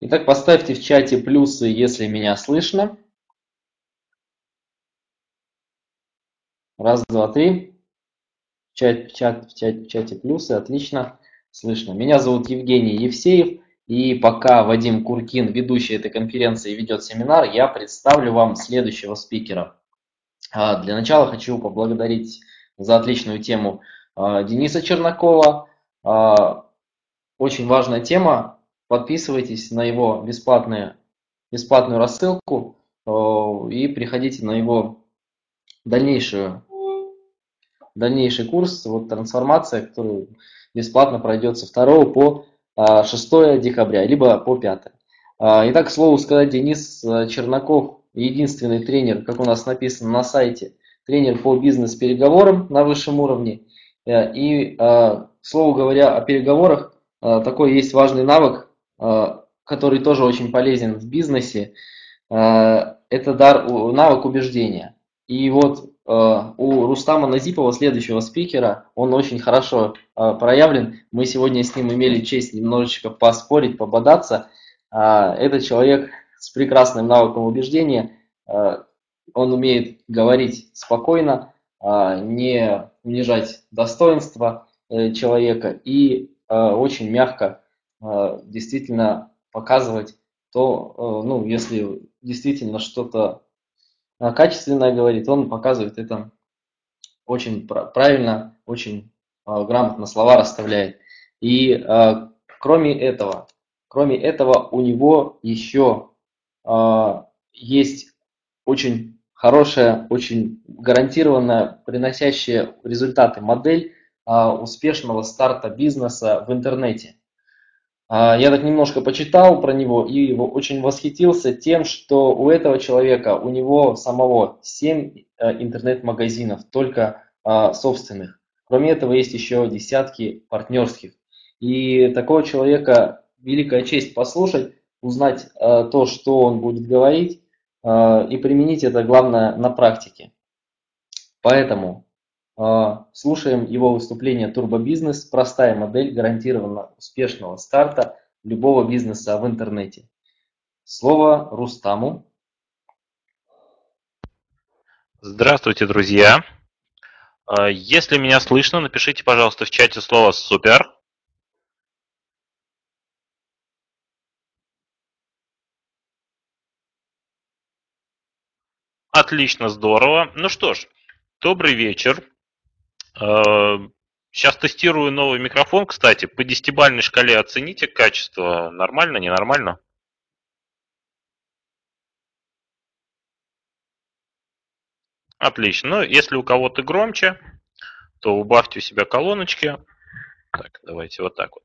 Итак, поставьте в чате плюсы, если меня слышно. Раз, два, три. Чат, чат, чат, чате плюсы, отлично, слышно. Меня зовут Евгений Евсеев, и пока Вадим Куркин, ведущий этой конференции, ведет семинар, я представлю вам следующего спикера. А, для начала хочу поблагодарить за отличную тему а, Дениса Чернакова. А, очень важная тема. Подписывайтесь на его бесплатные, бесплатную рассылку и приходите на его дальнейшую дальнейший курс, вот трансформация, который бесплатно пройдет со 2 по 6 а, декабря, либо по 5. А, итак, к слову сказать, Денис э, Чернаков, единственный тренер, как у нас написано на сайте, тренер по бизнес-переговорам на высшем уровне. Э, и, э, к слову говоря, о переговорах, такой есть важный навык, который тоже очень полезен в бизнесе. Это дар, навык убеждения. И вот Э, у Рустама Назипова, следующего спикера, он очень хорошо э, проявлен. Мы сегодня с ним имели честь немножечко поспорить, пободаться. Э, это человек с прекрасным навыком убеждения. Он умеет говорить спокойно, не унижать достоинство человека и очень мягко действительно показывать то, ну, если действительно что-то а, качественное говорит, он показывает это очень правильно, очень а, грамотно слова расставляет. И а, кроме этого, кроме этого у него еще есть очень хорошая, очень гарантированная, приносящая результаты модель успешного старта бизнеса в интернете. А, я так немножко почитал про него и его очень восхитился тем, что у этого человека, у него самого 7 э, интернет-магазинов, только а, собственных. Кроме этого, есть еще десятки партнерских. И такого человека великая честь послушать, узнать э, то, что он будет говорить, э, и применить это, главное, на практике. Поэтому слушаем его выступление «Турбобизнес. Простая модель гарантированно успешного старта любого бизнеса в интернете». Слово Рустаму. Здравствуйте, друзья. А, если меня слышно, напишите, пожалуйста, в чате слово «супер». Отлично, здорово. Ну что ж, добрый вечер. Сейчас э, тестирую новый микрофон, кстати. По десятибальной шкале оцените качество. Нормально, ненормально? Отлично. Ну, если у кого-то громче, то убавьте у себя колоночки. Так, давайте вот так вот.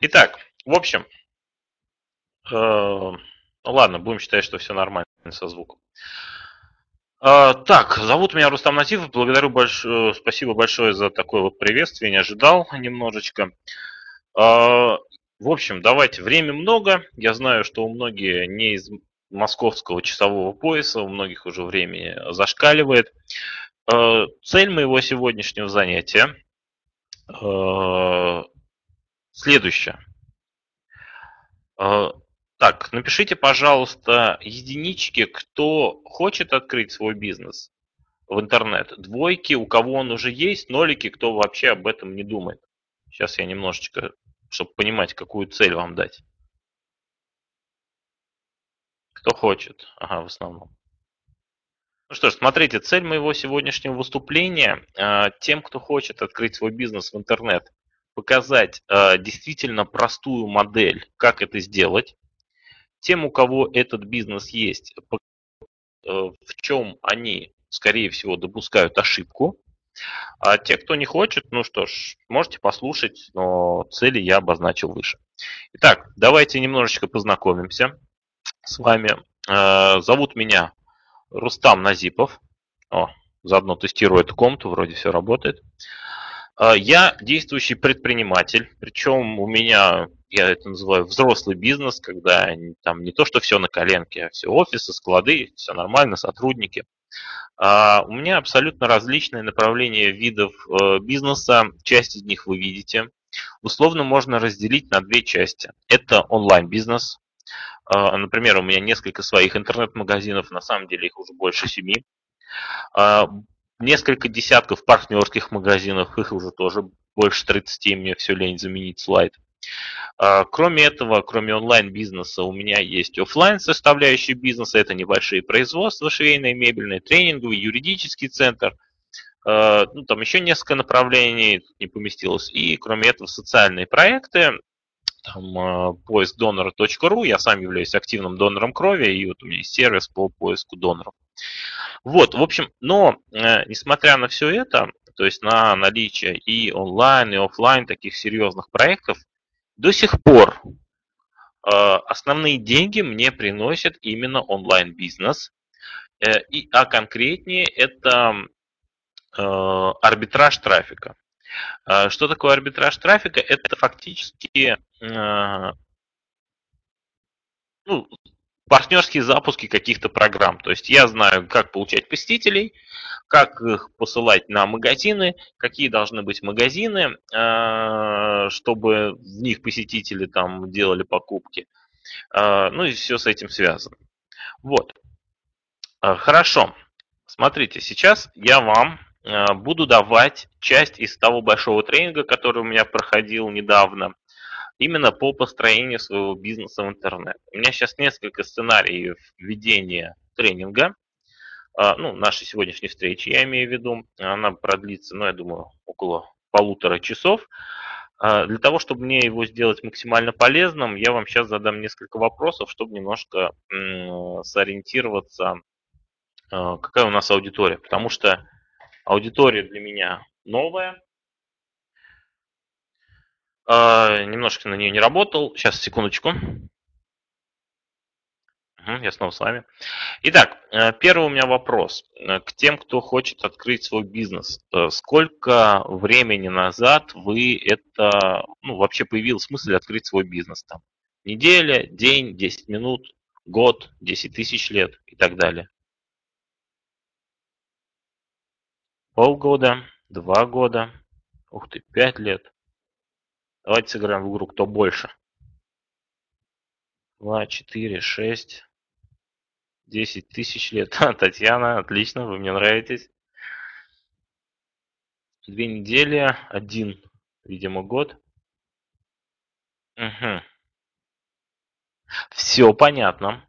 Итак, в общем, э, ладно, будем считать, что все нормально со звуком. А, так, зовут меня Рустам Назифов. Благодарю большое, э, спасибо большое за такое вот приветствие. Не ожидал немножечко. А, в общем, давайте. Время много. Я знаю, что у многих не из московского часового пояса, у многих уже время зашкаливает. А, цель моего сегодняшнего занятия следующая. Так, напишите, пожалуйста, единички, кто хочет открыть свой бизнес в интернет. Двойки, у кого он уже есть, нолики, кто вообще об этом не думает. Сейчас я немножечко, чтобы понимать, какую цель вам дать. Кто хочет? Ага, в основном. Ну что ж, смотрите, цель моего сегодняшнего выступления э, тем, кто хочет открыть свой бизнес в интернет, показать э, действительно простую модель, как это сделать, тем, у кого этот бизнес есть, э, в чем они, скорее всего, допускают ошибку. А те, кто не хочет, ну что ж, можете послушать, но цели я обозначил выше. Итак, давайте немножечко познакомимся с вами. Э, зовут меня Рустам Назипов. О, заодно тестирую эту комнату, вроде все работает. Э, я действующий предприниматель, причем у меня я это называю взрослый бизнес, когда там не то, что все на коленке, а все офисы, склады, все нормально, сотрудники. А у меня абсолютно различные направления видов э, бизнеса, часть из них вы видите. Условно можно разделить на две части. Это онлайн-бизнес, А, например, у меня несколько своих интернет-магазинов, на самом деле их уже больше семи. А, несколько десятков партнерских магазинов, их уже тоже больше 30, мне все лень заменить слайд. Кроме этого, кроме онлайн-бизнеса, у меня есть офлайн составляющая бизнеса. Это небольшие производства, швейные, мебельные, тренинговый, юридический центр. Ну, там еще несколько направлений не поместилось. И кроме этого, социальные проекты, там, э, поиск донора.ру, я сам являюсь активным донором крови, и вот у меня есть сервис по поиску доноров. Вот, в общем, но э, несмотря на все это, то есть на наличие и онлайн, и офлайн таких серьезных проектов, до сих пор э, основные деньги мне приносит именно онлайн-бизнес. Э, а конкретнее это э, арбитраж трафика. Что такое арбитраж трафика? Это фактически ну, партнерские запуски каких-то программ. То есть я знаю, как получать посетителей, как их посылать на магазины, какие должны быть магазины, а, чтобы в них посетители там делали покупки. Ну и все с этим связано. Вот. Хорошо. Смотрите, сейчас я вам буду давать часть из того большого тренинга, который у меня проходил недавно, именно по построению своего бизнеса в интернет. У меня сейчас несколько сценариев ведения тренинга, ну, нашей сегодняшней встречи, я имею в виду. Она продлится, ну, я думаю, около полутора часов. Э, для того, чтобы мне его сделать максимально полезным, я вам сейчас задам несколько вопросов, чтобы немножко сориентироваться, какая у нас аудитория. Потому что Аудитория для меня новая. Немножко на нее не работал. Сейчас, секундочку. Я снова с вами. Итак, э, первый у меня вопрос э, к тем, кто хочет открыть свой бизнес. Э, сколько времени назад вы это, ну, вообще появилась мысль открыть свой бизнес там? Неделя, день, 10 минут, год, 10 тысяч лет и так далее. Полгода, два года, ух ты, пять лет. Давайте сыграем в игру «Кто больше?» Два, четыре, шесть, десять тысяч лет. Татьяна, отлично, вы мне нравитесь. Две недели, один, видимо, год. Угу. Все понятно.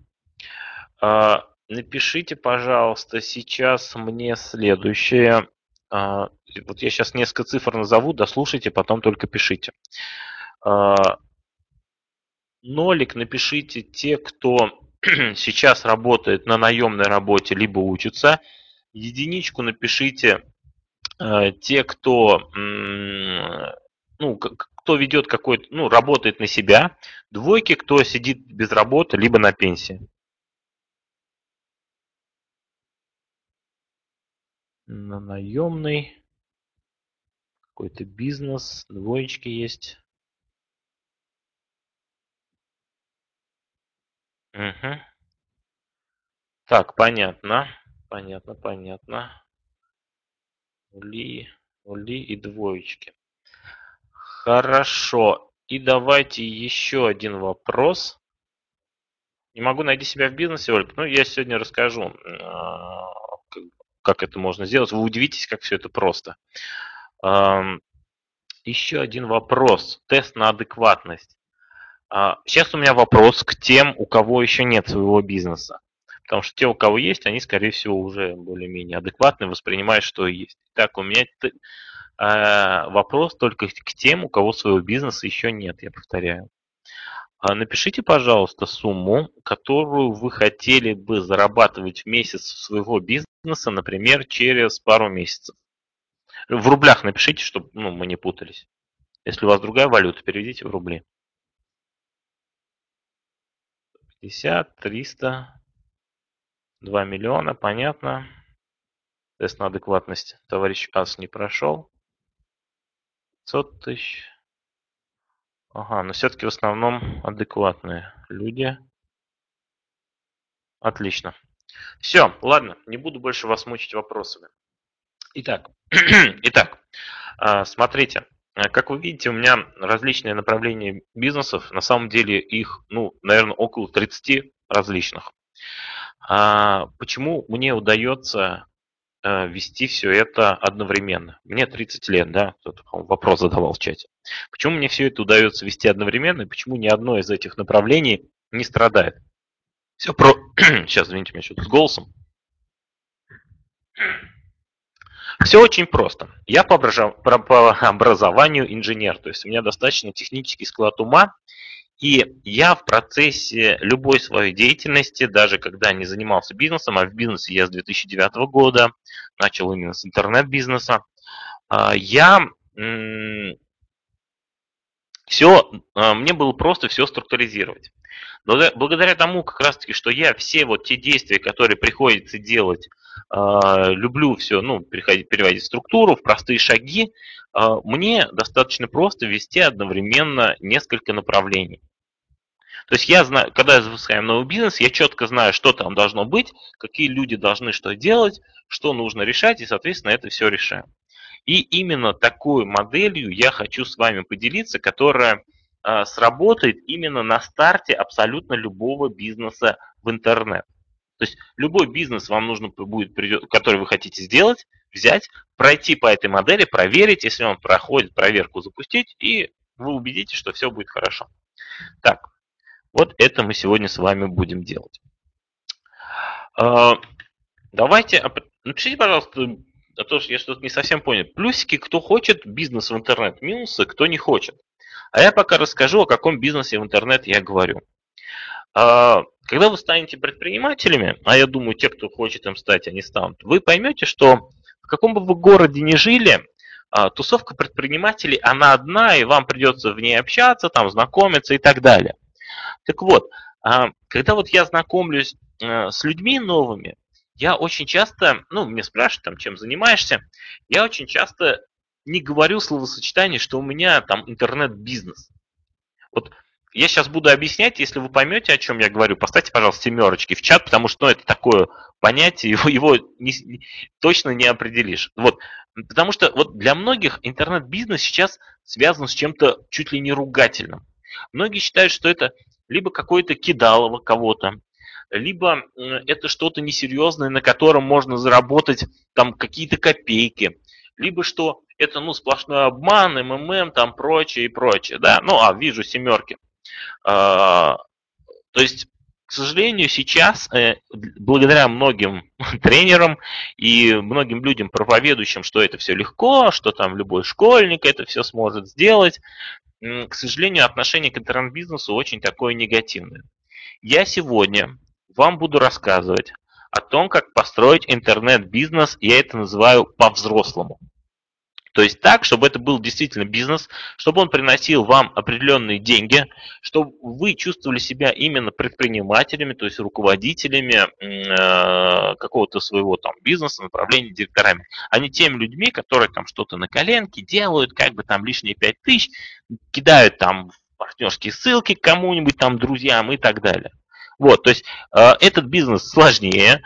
А, напишите, пожалуйста, сейчас мне следующее. А, вот я сейчас несколько цифр назову, дослушайте, потом только пишите. А, нолик напишите те, кто сейчас работает на наемной работе, либо учится. Единичку напишите а, те, кто, ну, кто ведет какой-то, ну, работает на себя. Двойки, кто сидит без работы, либо на пенсии. на наемный. Какой-то бизнес, двоечки есть. Угу. Так, понятно. Понятно, понятно. Ули, ули и двоечки. Хорошо. И давайте еще один вопрос. Не могу найти себя в бизнесе, Ольга. Ну, я сегодня расскажу а, как это можно сделать. Вы удивитесь, как все это просто. Еще один вопрос. Тест на адекватность. А, сейчас у меня вопрос к тем, у кого еще нет своего бизнеса. Потому что те, у кого есть, они, скорее всего, уже более-менее адекватны, воспринимают, что есть. Так, у меня а, вопрос только к тем, у кого своего бизнеса еще нет, я повторяю. А напишите, пожалуйста, сумму, которую вы хотели бы зарабатывать в месяц своего бизнеса, например, через пару месяцев. В рублях напишите, чтобы ну, мы не путались. Если у вас другая валюта, переведите в рубли. 50, 300, 2 миллиона, понятно. Тест на адекватность товарищ Ас не прошел. 500 тысяч. Ага, но все-таки в основном адекватные люди. Отлично. Все, ладно, не буду больше вас мучить вопросами. Итак, итак, а, смотрите, как вы видите, у меня различные направления бизнесов. На самом деле их, ну, наверное, около 30 различных. А почему мне удается э, вести все это одновременно? Мне 30 лет, да, кто-то вопрос задавал в чате. Почему мне все это удается вести одновременно, и почему ни одно из этих направлений не страдает? Все про... Сейчас, извините, меня что-то с голосом. Все очень просто. Я по образованию инженер, то есть у меня достаточно технический склад ума, и я в процессе любой своей деятельности, даже когда не занимался бизнесом, а в бизнесе я с 2009 года, начал именно с интернет-бизнеса, а, я все, а, мне было просто все структуризировать. Благодаря тому, как раз таки, что я все вот те действия, которые приходится делать, а, люблю все, ну, переходить, переводить структуру, в простые шаги, мне достаточно просто вести одновременно несколько направлений. То есть я знаю, когда я запускаю новый бизнес, я четко знаю, что там должно быть, какие люди должны что делать, что нужно решать, и, соответственно, это все решаем. И именно такой моделью я хочу с вами поделиться, которая сработает именно на старте абсолютно любого бизнеса в интернет. То есть любой бизнес вам нужно будет, который вы хотите сделать, взять, пройти по этой модели, проверить, если он проходит проверку, запустить, и вы убедитесь, что все будет хорошо. Так, вот это мы сегодня с вами будем делать. А, давайте, напишите, пожалуйста, а то, что я что-то не совсем понял. Плюсики, кто хочет бизнес в интернет, минусы, кто не хочет. А я пока расскажу, о каком бизнесе в интернет я говорю. А, когда вы станете предпринимателями, а я думаю, те, кто хочет им стать, они станут, вы поймете, что в каком бы вы городе ни жили, тусовка предпринимателей, она одна, и вам придется в ней общаться, там, знакомиться и так далее. Так вот, а, когда вот я знакомлюсь э, с людьми новыми, я очень часто, ну, мне спрашивают, там, чем занимаешься, я очень часто не говорю словосочетание, что у меня там интернет-бизнес. Вот я сейчас буду объяснять, если вы поймете, о чем я говорю, поставьте, пожалуйста, семерочки в чат, потому что ну, это такое понятие, его, его не, точно не определишь. Вот, потому что вот для многих интернет-бизнес сейчас связан с чем-то чуть ли не ругательным. Многие считают, что это либо какое-то кидалово кого-то, либо это что-то несерьезное, на котором можно заработать там какие-то копейки, либо что это ну сплошной обман, МММ, там прочее и прочее, да, ну а вижу семерки. А, то есть, к сожалению, сейчас э, благодаря многим тренерам и многим людям проповедующим, что это все легко, что там любой школьник это все сможет сделать, к сожалению, отношение к интернет-бизнесу очень такое негативное. Я сегодня вам буду рассказывать о том, как построить интернет-бизнес, я это называю по-взрослому. То есть так, чтобы это был действительно бизнес, чтобы он приносил вам определенные деньги, чтобы вы чувствовали себя именно предпринимателями, то есть руководителями э, какого-то своего там бизнеса, направления, директорами, а не теми людьми, которые там что-то на коленке делают, как бы там лишние 5 тысяч, кидают там партнерские ссылки кому-нибудь там, друзьям и так далее. Вот, то есть э, этот бизнес сложнее.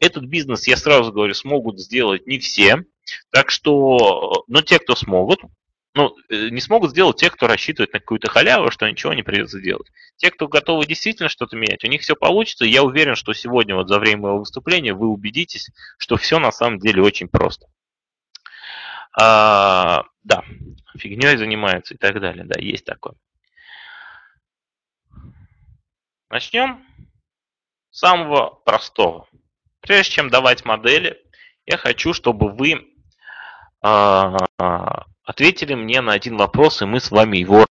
Этот бизнес, я сразу говорю, смогут сделать не все. Так что, ну, те, кто смогут, ну, э, не смогут сделать те, кто рассчитывает на какую-то халяву, что ничего не придется делать. Те, кто готовы действительно что-то менять, у них все получится. Я уверен, что сегодня вот за время моего выступления вы убедитесь, что все на самом деле очень просто. А, да, фигней занимаются и так далее. Да, есть такое. Начнем с самого простого. Прежде чем давать модели, я хочу, чтобы вы а, ответили мне на один вопрос, и мы с вами его...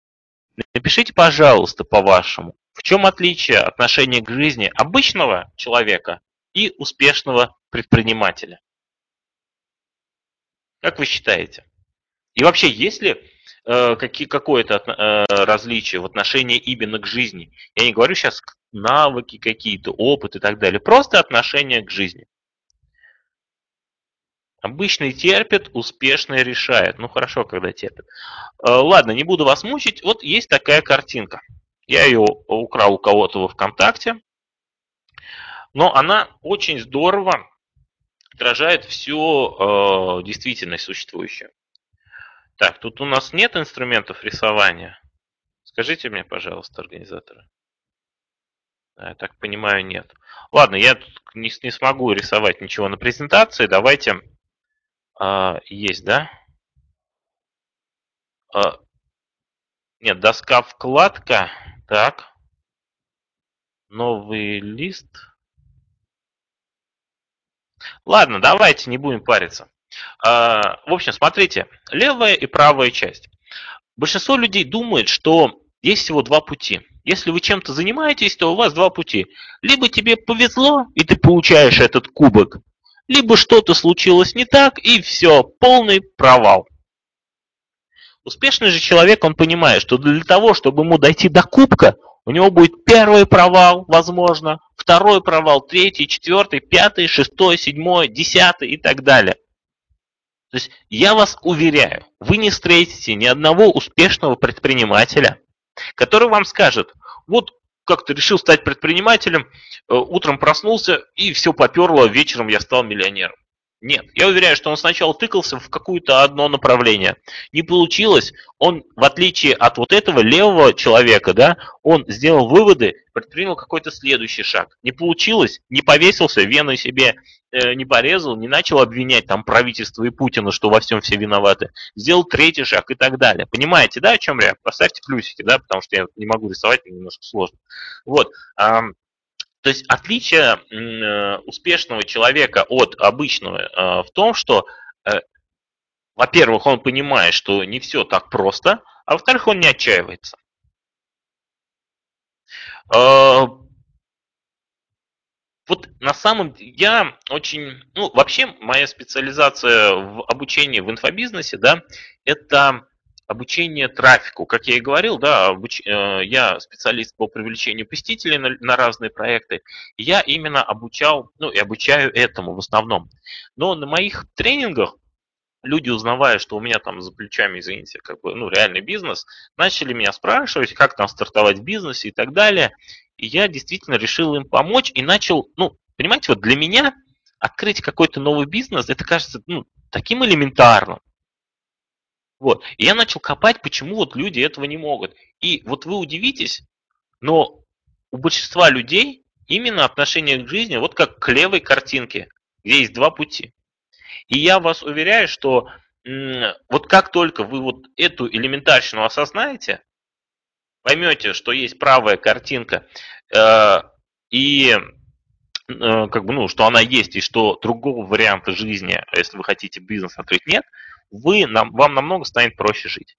Напишите, пожалуйста, по-вашему, в чем отличие отношения к жизни обычного человека и успешного предпринимателя? Как вы считаете? И вообще, есть ли э, какое-то э, различие в отношении именно к жизни? Я не говорю сейчас навыки какие-то, опыт и так далее. Просто отношение к жизни. Обычный терпит, успешный решает. Ну хорошо, когда терпит. Э, ладно, не буду вас мучить. Вот есть такая картинка. Я ее украл у кого-то во ВКонтакте. Но она очень здорово отражает всю э, действительность существующую. Так, тут у нас нет инструментов рисования. Скажите мне, пожалуйста, организаторы. Я так понимаю, нет. Ладно, я тут не, не смогу рисовать ничего на презентации. Давайте... А, есть, да? А, нет, доска вкладка. Так. Новый лист. Ладно, давайте не будем париться. А, в общем, смотрите, левая и правая часть. Большинство людей думает, что есть всего два пути. Если вы чем-то занимаетесь, то у вас два пути. Либо тебе повезло, и ты получаешь этот кубок, либо что-то случилось не так, и все, полный провал. Успешный же человек, он понимает, что для того, чтобы ему дойти до кубка, у него будет первый провал, возможно, второй провал, третий, четвертый, пятый, шестой, седьмой, десятый и так далее. То есть я вас уверяю, вы не встретите ни одного успешного предпринимателя, который вам скажет, вот как ты решил стать предпринимателем, э, утром проснулся и все поперло, вечером я стал миллионером. Нет, я уверяю, что он сначала тыкался в какое-то одно направление. Не получилось, он, в отличие от вот этого левого человека, да, он сделал выводы, предпринял какой-то следующий шаг. Не получилось, не повесился, вены себе э, не порезал, не начал обвинять там правительство и Путина, что во всем все виноваты. Сделал третий шаг и так далее. Понимаете, да, о чем я? Поставьте плюсики, да, потому что я не могу рисовать, немножко сложно. Вот. То есть отличие э, успешного человека от обычного э, в том, что, э, во-первых, он понимает, что не все так просто, а во-вторых, он не отчаивается. Вот на самом деле я очень, ну вообще моя специализация в обучении в инфобизнесе, да, это обучение трафику. Как я и говорил, да, обуч... Э, я специалист по привлечению посетителей на, на разные проекты. Я именно обучал, ну и обучаю этому в основном. Но на моих тренингах люди, узнавая, что у меня там за плечами, извините, как бы, ну, реальный бизнес, начали меня спрашивать, как там стартовать в бизнесе и так далее. И я действительно решил им помочь и начал, ну, понимаете, вот для меня открыть какой-то новый бизнес, это кажется, ну, таким элементарным. Вот. И я начал копать, почему вот люди этого не могут. И вот вы удивитесь, но у большинства людей именно отношение к жизни вот как к левой картинке, где есть два пути. И я вас уверяю, что вот как только вы вот эту элементарщину осознаете, поймете, что есть правая картинка, э, и э, как бы, ну, что она есть, и что другого варианта жизни, если вы хотите бизнес открыть, нет, вы, нам, вам намного станет проще жить.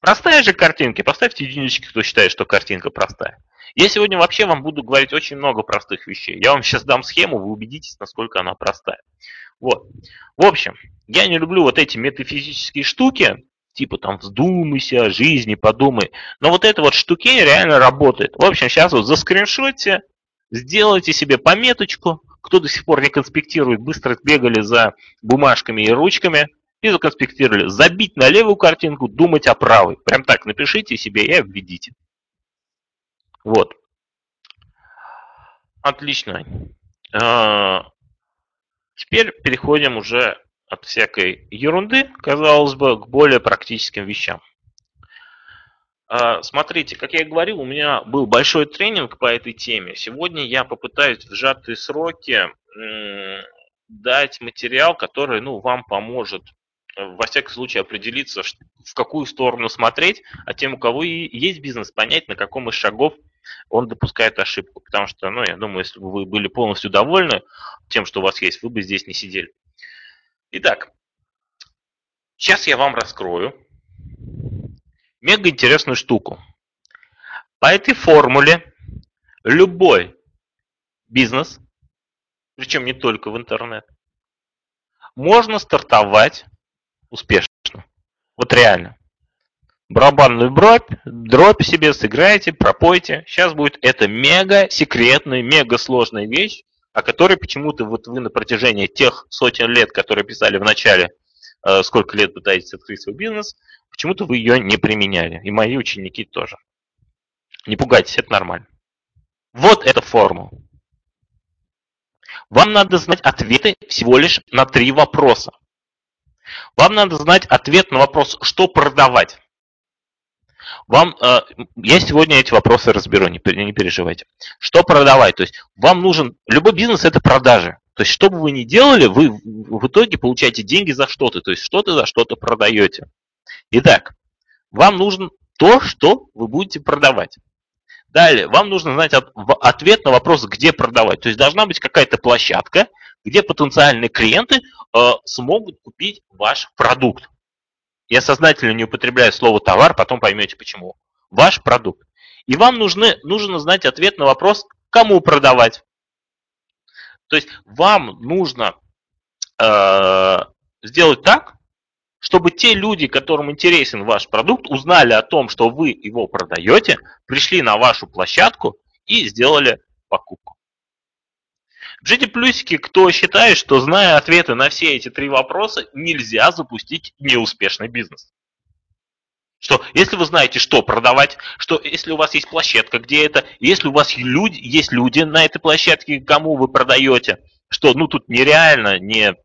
Простая же картинка. Поставьте единички, кто считает, что картинка простая. Я сегодня вообще вам буду говорить очень много простых вещей. Я вам сейчас дам схему, вы убедитесь, насколько она простая. Вот. В общем, я не люблю вот эти метафизические штуки, типа там вздумайся о жизни, подумай. Но вот эта вот штуки реально работает. В общем, сейчас вот заскриншотьте, сделайте себе пометочку. Кто до сих пор не конспектирует, быстро бегали за бумажками и ручками – и законспектировали. Забить на левую картинку, думать о правой. Прям так напишите себе и обведите. Вот. Отлично. А, теперь переходим уже от всякой ерунды, казалось бы, к более практическим вещам. А, смотрите, как я и говорил, у меня был большой тренинг по этой теме. Сегодня я попытаюсь в сжатые сроки дать материал, который ну, вам поможет во всяком случае определиться, в какую сторону смотреть, а тем, у кого и есть бизнес, понять, на каком из шагов он допускает ошибку. Потому что, ну, я думаю, если бы вы были полностью довольны тем, что у вас есть, вы бы здесь не сидели. Итак, сейчас я вам раскрою мега интересную штуку. По этой формуле любой бизнес, причем не только в интернет, можно стартовать успешно. Вот реально. Барабанную дробь, дробь себе сыграйте, пропойте. Сейчас будет это мега секретная, мега сложная вещь, о которой почему-то вот вы на протяжении тех сотен лет, которые писали в начале, э, сколько лет пытаетесь открыть свой бизнес, почему-то вы ее не применяли. И мои ученики тоже. Не пугайтесь, это нормально. Вот эта формула. Вам надо знать ответы всего лишь на три вопроса. Вам надо знать ответ на вопрос, что продавать. Вам, э, я сегодня эти вопросы разберу, не, не переживайте. Что продавать? То есть вам нужен, любой бизнес это продажи. То есть что бы вы ни делали, вы в итоге получаете деньги за что-то. То есть что-то за что-то продаете. Итак, вам нужен то, что вы будете продавать. Далее, вам нужно знать ответ на вопрос, где продавать. То есть должна быть какая-то площадка, где потенциальные клиенты э, смогут купить ваш продукт. Я сознательно не употребляю слово товар, потом поймете почему. Ваш продукт. И вам нужны, нужно знать ответ на вопрос, кому продавать. То есть вам нужно э, сделать так, чтобы те люди, которым интересен ваш продукт, узнали о том, что вы его продаете, пришли на вашу площадку и сделали покупку. GT плюсики, кто считает, что зная ответы на все эти три вопроса, нельзя запустить неуспешный бизнес. Что если вы знаете, что продавать, что если у вас есть площадка, где это, если у вас люди, есть люди на этой площадке, кому вы продаете, что ну тут нереально не,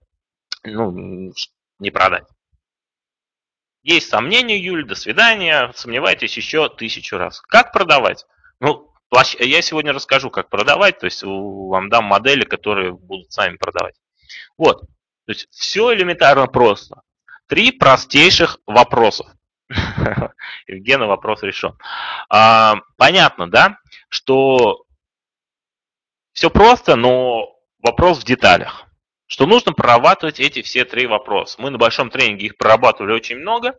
ну, не продать. Есть сомнения, Юль, до свидания, сомневайтесь еще тысячу раз. Как продавать? Ну, я сегодня расскажу, как продавать, то есть вам дам модели, которые будут сами продавать. Вот, то есть все элементарно просто. Три простейших вопросов. Евгена вопрос решен. А, понятно, да, что все просто, но вопрос в деталях что нужно прорабатывать эти все три вопроса. Мы на большом тренинге их прорабатывали очень много,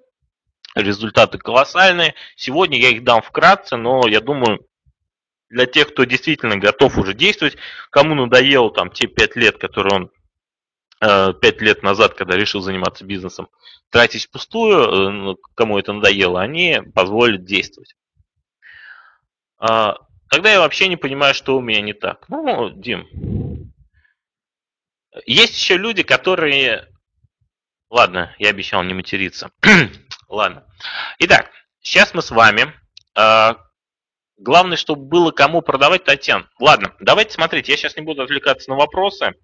результаты колоссальные. Сегодня я их дам вкратце, но я думаю, для тех, кто действительно готов уже действовать, кому надоело там те пять лет, которые он э, пять лет назад, когда решил заниматься бизнесом, тратить впустую, э, ну, кому это надоело, они позволят действовать. А, тогда я вообще не понимаю, что у меня не так. Ну, Дим, есть еще люди, которые... Ладно, я обещал не материться. Ладно. Итак, сейчас мы с вами... Главное, чтобы было кому продавать, Татьян. Ладно, давайте смотреть. Я сейчас не буду отвлекаться на вопросы.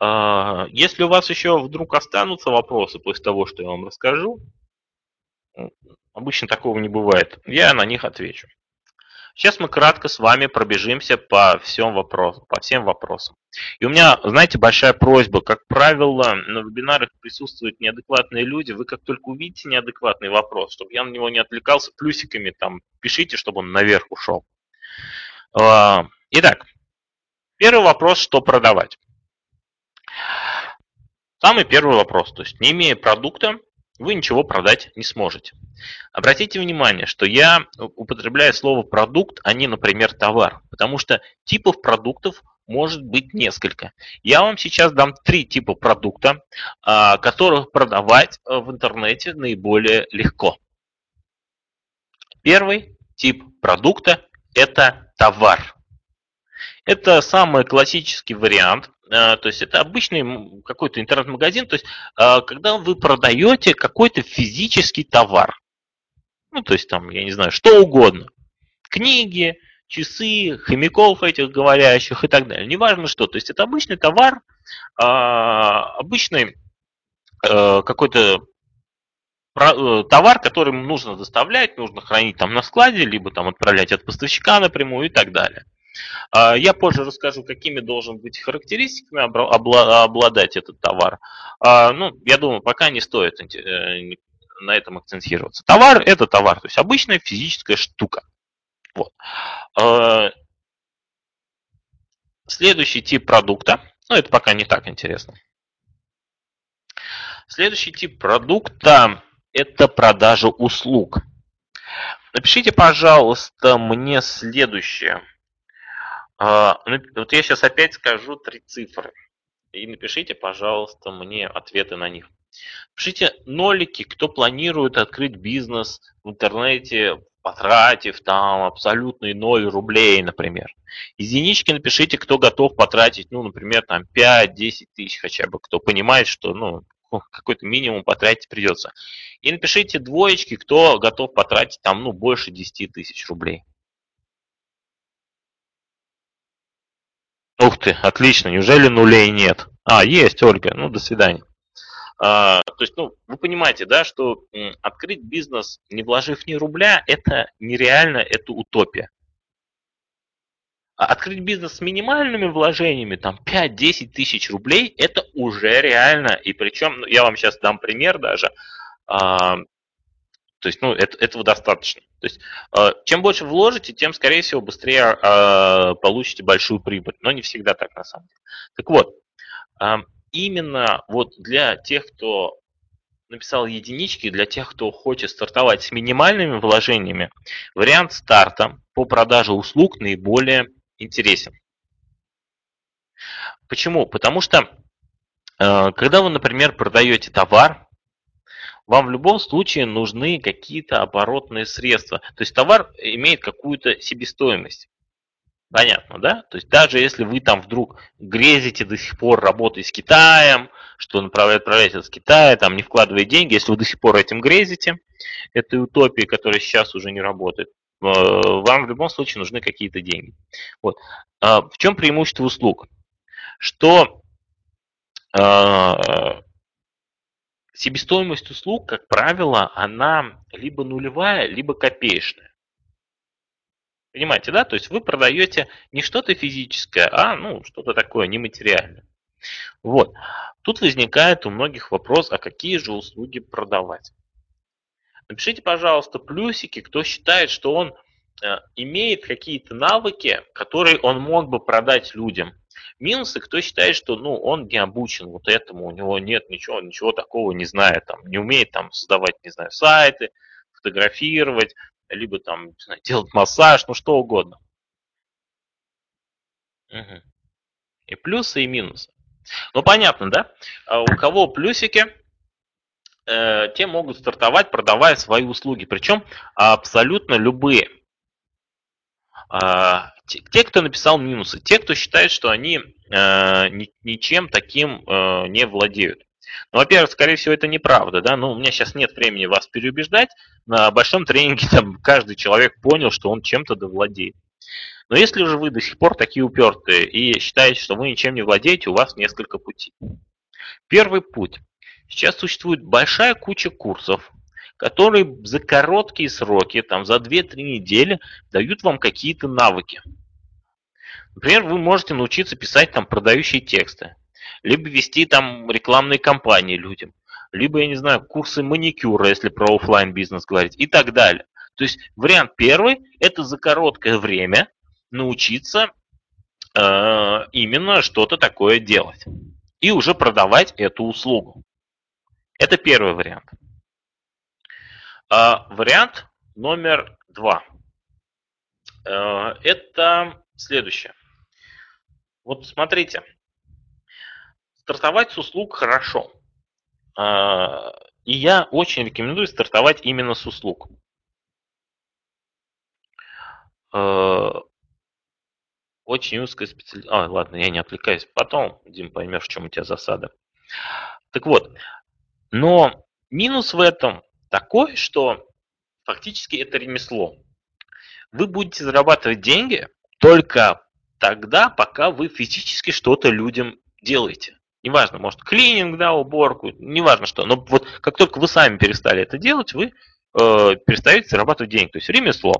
Э, если у вас еще вдруг останутся вопросы после того, что я вам расскажу, обычно такого не бывает, я на них отвечу. Сейчас мы кратко с вами пробежимся по всем вопросам, по всем вопросам. И у меня, знаете, большая просьба. Как правило, на вебинарах присутствуют неадекватные люди. Вы как только увидите неадекватный вопрос, чтобы я на него не отвлекался, плюсиками там пишите, чтобы он наверх ушел. А, итак, первый вопрос, что продавать. Самый первый вопрос, то есть не имея продукта, вы ничего продать не сможете. Обратите внимание, что я употребляю слово продукт, а не, например, товар, потому что типов продуктов может быть несколько. Я вам сейчас дам три типа продукта, а, которых продавать э, в интернете наиболее легко. Первый тип продукта – это товар. Это самый классический вариант, то есть это обычный какой-то интернет-магазин, то есть э, когда вы продаете какой-то физический товар. Ну, то есть там, я не знаю, что угодно. Книги, часы, хомяков этих говорящих и так далее. Неважно что. То есть это обычный товар, а, обычный э, какой-то э, товар, который нужно доставлять, нужно хранить там на складе, либо там отправлять от поставщика напрямую и так далее. А, я позже расскажу, какими должен быть характеристиками обладать этот товар. А, ну, я думаю, пока не стоит э, на этом акцентироваться. Товар – это товар, то есть обычная физическая штука. Вот. А, следующий тип продукта, ну это пока не так интересно. Следующий тип продукта – это продажа услуг. Напишите, пожалуйста, мне следующее. А, ну, вот я сейчас опять скажу три цифры. И напишите, пожалуйста, мне ответы на них. Пишите нолики, кто планирует открыть бизнес в интернете, потратив там абсолютный 0 рублей, например. Из единички напишите, кто готов потратить, ну, например, там 5-10 тысяч хотя бы, кто понимает, что, ну, какой-то минимум потратить придется. И напишите двоечки, кто готов потратить там, ну, больше 10 тысяч рублей. Ух ты, отлично, неужели нулей нет? А, есть, Ольга, ну, до свидания. А, то есть, ну, вы понимаете, да, что открыть бизнес, не вложив ни рубля, это нереально, это утопия. А открыть бизнес с минимальными вложениями, там 5-10 тысяч рублей, это уже реально. И причем, ну, я вам сейчас дам пример даже. А, то есть, ну, это, этого достаточно. То есть, а, чем больше вложите, тем, скорее всего, быстрее а, получите большую прибыль. Но не всегда так, на самом деле. Так вот, а, именно вот для тех, кто написал единички, для тех, кто хочет стартовать с минимальными вложениями, вариант старта по продаже услуг наиболее интересен. Почему? Потому что, э, когда вы, например, продаете товар, вам в любом случае нужны какие-то оборотные средства. То есть товар имеет какую-то себестоимость. Понятно, да? То есть даже если вы там вдруг грезите до сих пор работой с Китаем, что направляет правительство с Китая, там не вкладывая деньги, если вы до сих пор этим грезите, этой утопии, которая сейчас уже не работает, э, вам в любом случае нужны какие-то деньги. Вот. А в чем преимущество услуг? Что э, себестоимость услуг, как правило, она либо нулевая, либо копеечная. Понимаете, да? То есть вы продаете не что-то физическое, а ну, что-то такое нематериальное. Вот. Тут возникает у многих вопрос, а какие же услуги продавать? Напишите, пожалуйста, плюсики, кто считает, что он э, имеет какие-то навыки, которые он мог бы продать людям. Минусы, кто считает, что ну, он не обучен вот этому, у него нет ничего, ничего такого не знает, там, не умеет там создавать, не знаю, сайты, фотографировать, либо там знаю, делать массаж, ну что угодно. Угу. И плюсы, и минусы. Ну понятно, да? А у кого плюсики, э, те могут стартовать, продавая свои услуги. Причем абсолютно любые. А, те, кто написал минусы, те, кто считает, что они э, ни, ничем таким э, не владеют. Ну, во-первых, скорее всего, это неправда, да, ну, у меня сейчас нет времени вас переубеждать, на большом тренинге там каждый человек понял, что он чем-то довладеет. Но если же вы до сих пор такие упертые и считаете, что вы ничем не владеете, у вас несколько путей. Первый путь. Сейчас существует большая куча курсов, которые за короткие сроки, там за 2-3 недели, дают вам какие-то навыки. Например, вы можете научиться писать там продающие тексты либо вести там рекламные кампании людям, либо, я не знаю, курсы маникюра, если про офлайн бизнес говорить, и так далее. То есть вариант первый – это за короткое время научиться э, именно что-то такое делать и уже продавать эту услугу. Это первый вариант. А, вариант номер два. Э, это следующее. Вот смотрите, стартовать с услуг хорошо. А, и я очень рекомендую стартовать именно с услуг. А, очень узкая специализация. А, ладно, я не отвлекаюсь. Потом, Дим, поймешь, в чем у тебя засада. Так вот, но минус в этом такой, что фактически это ремесло. Вы будете зарабатывать деньги только тогда, пока вы физически что-то людям делаете неважно, может, клининг, да, уборку, неважно что, но вот как только вы сами перестали это делать, вы э, перестаете зарабатывать деньги, то есть ремесло.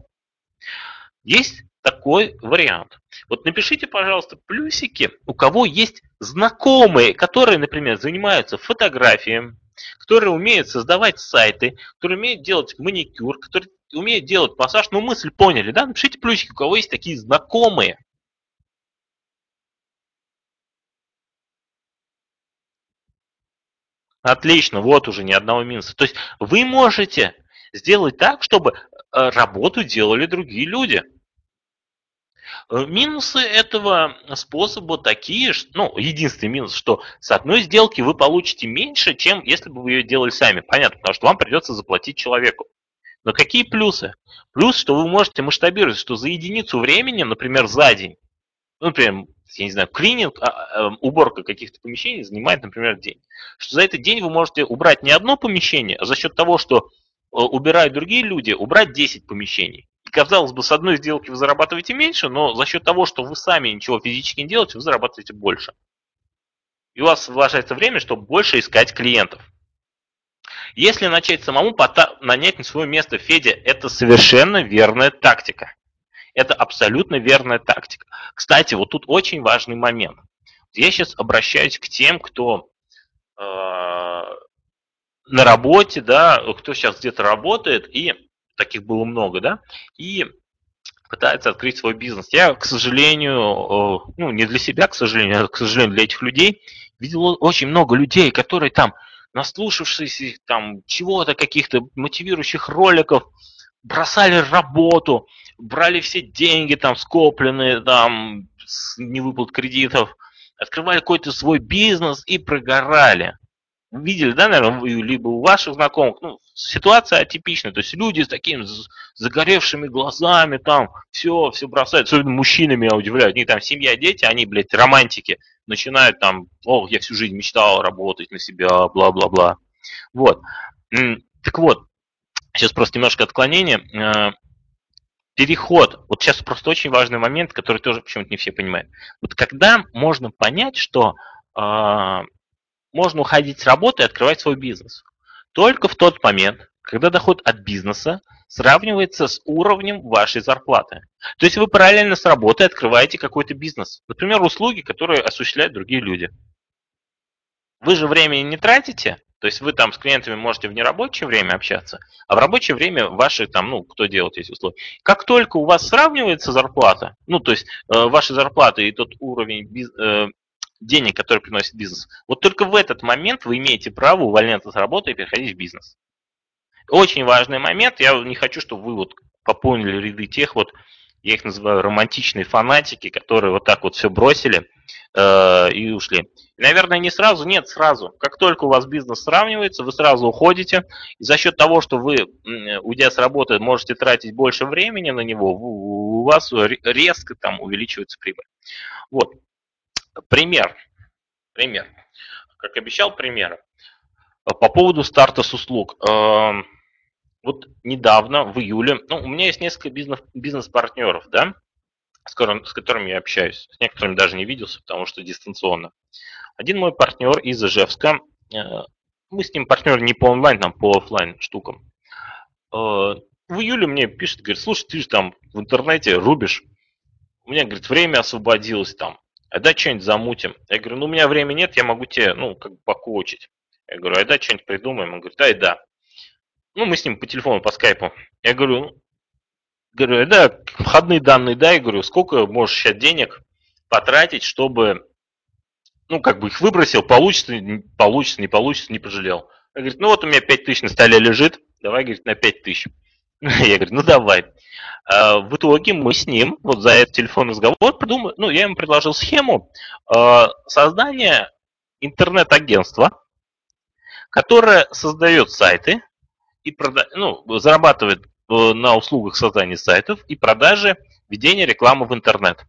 Есть такой вариант. Вот напишите, пожалуйста, плюсики, у кого есть знакомые, которые, например, занимаются фотографией, которые умеют создавать сайты, которые умеют делать маникюр, которые умеют делать массаж. Ну, мысль поняли, да? Напишите плюсики, у кого есть такие знакомые. Отлично, вот уже ни одного минуса. То есть вы можете сделать так, чтобы э, работу делали другие люди. Э, минусы этого способа такие, ну, единственный минус, что с одной сделки вы получите меньше, чем если бы вы ее делали сами. Понятно, потому что вам придется заплатить человеку. Но какие плюсы? Плюс, что вы можете масштабировать, что за единицу времени, например, за день, ну, например, я не знаю, клининг, а, а, уборка каких-то помещений занимает, например, день. Что за этот день вы можете убрать не одно помещение, а за счет того, что э, убирают другие люди, убрать 10 помещений. Казалось бы, с одной сделки вы зарабатываете меньше, но за счет того, что вы сами ничего физически не делаете, вы зарабатываете больше. И у вас освобождается время, чтобы больше искать клиентов. Если начать самому нанять на свое место Федя, это совершенно верная тактика. Это абсолютно верная тактика. Кстати, вот тут очень важный момент. Я сейчас обращаюсь к тем, кто э, на работе, да, кто сейчас где-то работает, и таких было много, да, и пытается открыть свой бизнес. Я, к сожалению, э, ну, не для себя, к сожалению, а, к сожалению, для этих людей, видел очень много людей, которые там, наслушавшись там чего-то, каких-то мотивирующих роликов, бросали работу, брали все деньги там скопленные, там, с невыплат кредитов, открывали какой-то свой бизнес и прогорали видели, да, наверное, либо у ваших знакомых, ну, ситуация атипичная, то есть люди с такими загоревшими глазами, там, все, все бросают, особенно мужчины меня удивляют, у них там семья, дети, они, блядь, романтики, начинают там, о, я всю жизнь мечтал работать на себя, бла-бла-бла. Вот. Так вот, сейчас просто немножко отклонение. Э, переход, вот сейчас просто очень важный момент, который тоже почему-то не все понимают. Вот когда можно понять, что а, можно уходить с работы и открывать свой бизнес. Только в тот момент, когда доход от бизнеса сравнивается с уровнем вашей зарплаты. То есть вы параллельно с работой открываете какой-то бизнес. Например, услуги, которые осуществляют другие люди. Вы же времени не тратите, то есть вы там с клиентами можете в нерабочее время общаться, а в рабочее время ваши там, ну, кто делает эти услуги. Как только у вас сравнивается зарплата, ну, то есть э, ваша зарплата и тот уровень э, денег, которые приносит бизнес, вот только в этот момент вы имеете право увольняться с работы и переходить в бизнес. Очень важный момент. Я не хочу, чтобы вы вот пополнили ряды тех вот, я их называю романтичные фанатики, которые вот так вот все бросили э, и ушли. Наверное, не сразу, нет, сразу. Как только у вас бизнес сравнивается, вы сразу уходите. И за счет того, что вы, уйдя с работы, можете тратить больше времени на него, у вас резко там увеличивается прибыль. Вот. Пример. Пример. Как обещал, примеры. По поводу старта с услуг. Эм, вот недавно, в июле, ну, у меня есть несколько бизнес, бизнес-партнеров, да, с, с которыми я общаюсь. С некоторыми даже не виделся, потому что дистанционно. Один мой партнер из Ижевска, э, мы с ним партнеры не по онлайн, там по офлайн штукам. Э, в июле мне пишет, говорит, слушай, ты же там в интернете рубишь. У меня, говорит, время освободилось там а да что-нибудь замутим. Я говорю, ну у меня времени нет, я могу тебе, ну, как бы покоучить. Я говорю, а да что-нибудь придумаем. Он говорит, да да. Ну, мы с ним по телефону, по скайпу. Я говорю, ну, говорю, да, входные данные дай, говорю, сколько можешь сейчас денег потратить, чтобы, ну, как бы их выбросил, получится, получится, не получится, не пожалел. Он говорит, ну вот у меня 5 тысяч на столе лежит, давай, говорит, на 5 тысяч. Я говорю, ну давай. А, в итоге мы с ним, вот за этот телефонный разговор, придумали, ну, я ему предложил схему а, создания интернет-агентства, которое создает сайты и прода- ну, зарабатывает э, на услугах создания сайтов и продажи ведения рекламы в интернет.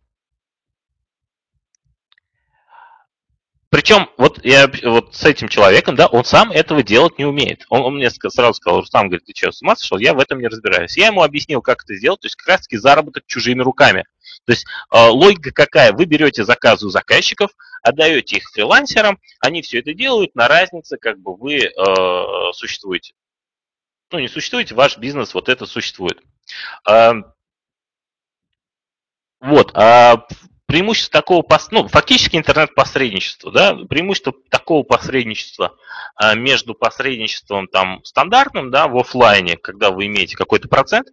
Причем вот я вот с этим человеком, да, он сам этого делать не умеет. Он, он мне сразу сказал, сам говорит, ты что, с ума сошел? Я в этом не разбираюсь. Я ему объяснил, как это сделать, то есть как раз таки заработок чужими руками. То есть э, логика какая? Вы берете заказы у заказчиков, отдаете их фрилансерам, они все это делают, на разнице как бы вы э, существуете. Ну, не существуете, ваш бизнес вот это существует. Э, вот. А преимущество такого, ну, фактически интернет-посредничество, да, преимущество такого посредничества а, между посредничеством там стандартным, да, в офлайне, когда вы имеете какой-то процент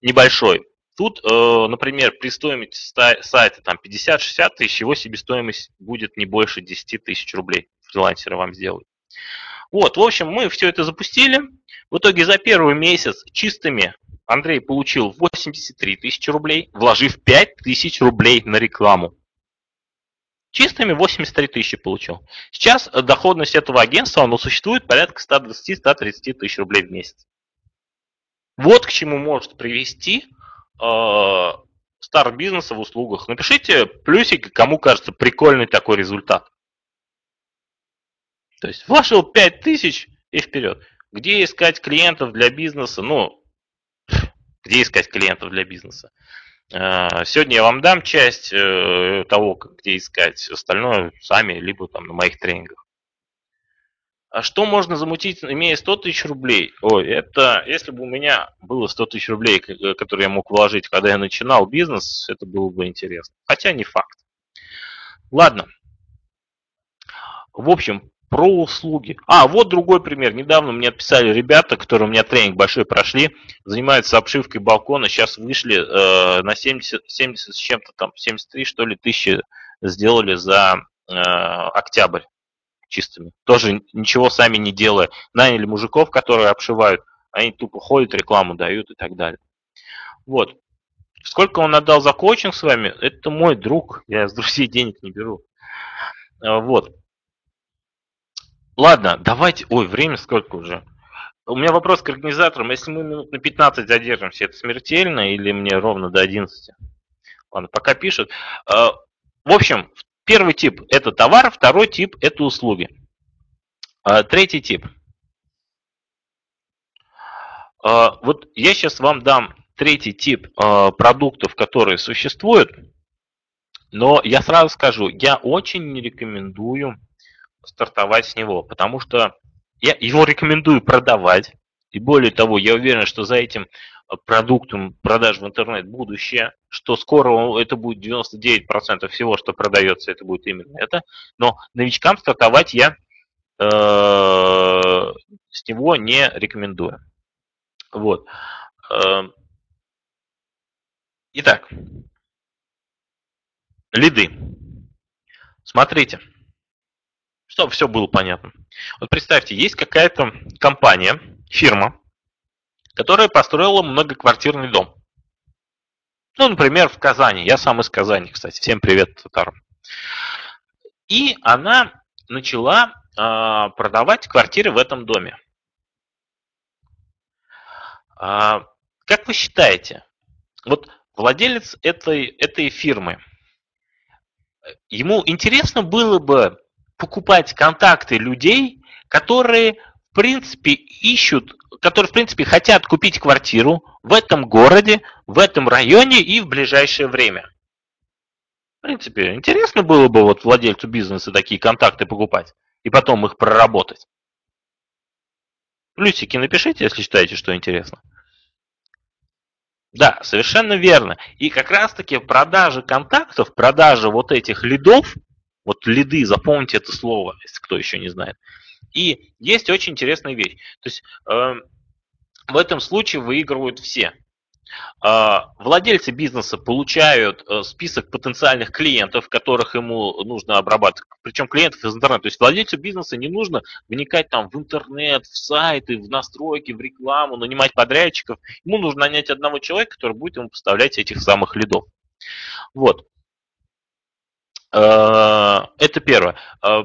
небольшой, тут, э, например, при стоимости сайта там 50-60 тысяч, его себестоимость будет не больше 10 тысяч рублей, фрилансеры вам сделают. Вот, в общем, мы все это запустили. В итоге за первый месяц чистыми Андрей получил 83 тысячи рублей, вложив 5 тысяч рублей на рекламу. Чистыми 83 тысячи получил. Сейчас доходность этого агентства, оно существует порядка 120-130 тысяч рублей в месяц. Вот к чему может привести э, старт бизнеса в услугах. Напишите плюсик, кому кажется прикольный такой результат. То есть вложил 5 тысяч и вперед. Где искать клиентов для бизнеса? Ну, где искать клиентов для бизнеса? Э, сегодня я вам дам часть э, того, где искать, остальное сами, либо там на моих тренингах. А что можно замутить, имея 100 тысяч рублей? Ой, это, если бы у меня было 100 тысяч рублей, которые я мог вложить, когда я начинал бизнес, это было бы интересно. Хотя не факт. Ладно. В общем, про услуги. А, вот другой пример. Недавно мне отписали ребята, которые у меня тренинг большой прошли, занимаются обшивкой балкона, сейчас вышли э, на 70, 70 с чем-то там, 73 что ли тысячи сделали за э, октябрь чистыми. Тоже ничего сами не делая. Наняли мужиков, которые обшивают, они тупо ходят, рекламу дают и так далее. Вот. Сколько он отдал за коучинг с вами, это мой друг. Я с друзей денег не беру. А, вот. Ладно, давайте... Ой, время сколько уже? У меня вопрос к организаторам. Если мы минут на 15 задержимся, это смертельно или мне ровно до 11? Ладно, пока пишут. А, в общем, Первый тип – это товар, второй тип – это услуги. А, третий тип. А, вот я сейчас вам дам третий тип продуктов, которые существуют, но я сразу скажу, я очень не рекомендую стартовать с него, потому что я его рекомендую продавать, и более того, я уверен, что за этим продуктом продаж в интернет будущее, что скоро это будет 99% всего, что продается, это будет именно это. Но новичкам стартовать я э, с него не рекомендую. Вот. Э, итак, лиды. Смотрите, чтобы все было понятно. Вот представьте, есть какая-то компания, фирма, которая построила многоквартирный дом. Ну, например, в Казани. Я сам из Казани, кстати. Всем привет, татарам. И она начала э, продавать квартиры в этом доме. А, как вы считаете, вот владелец этой, этой фирмы, ему интересно было бы покупать контакты людей, которые принципе, ищут, которые, в принципе, хотят купить квартиру в этом городе, в этом районе и в ближайшее время. В принципе, интересно было бы вот владельцу бизнеса такие контакты покупать и потом их проработать. Плюсики напишите, если считаете, что интересно. Да, совершенно верно. И как раз-таки продажа контактов, продажа вот этих лидов, вот лиды, запомните это слово, если кто еще не знает, и есть очень интересная вещь. То есть э, в этом случае выигрывают все. Э, владельцы бизнеса получают э, список потенциальных клиентов, которых ему нужно обрабатывать. Причем клиентов из интернета. То есть владельцу бизнеса не нужно вникать там в интернет, в сайты, в настройки, в рекламу, нанимать подрядчиков. Ему нужно нанять одного человека, который будет ему поставлять этих самых лидов. Вот. Э, это первое. Э,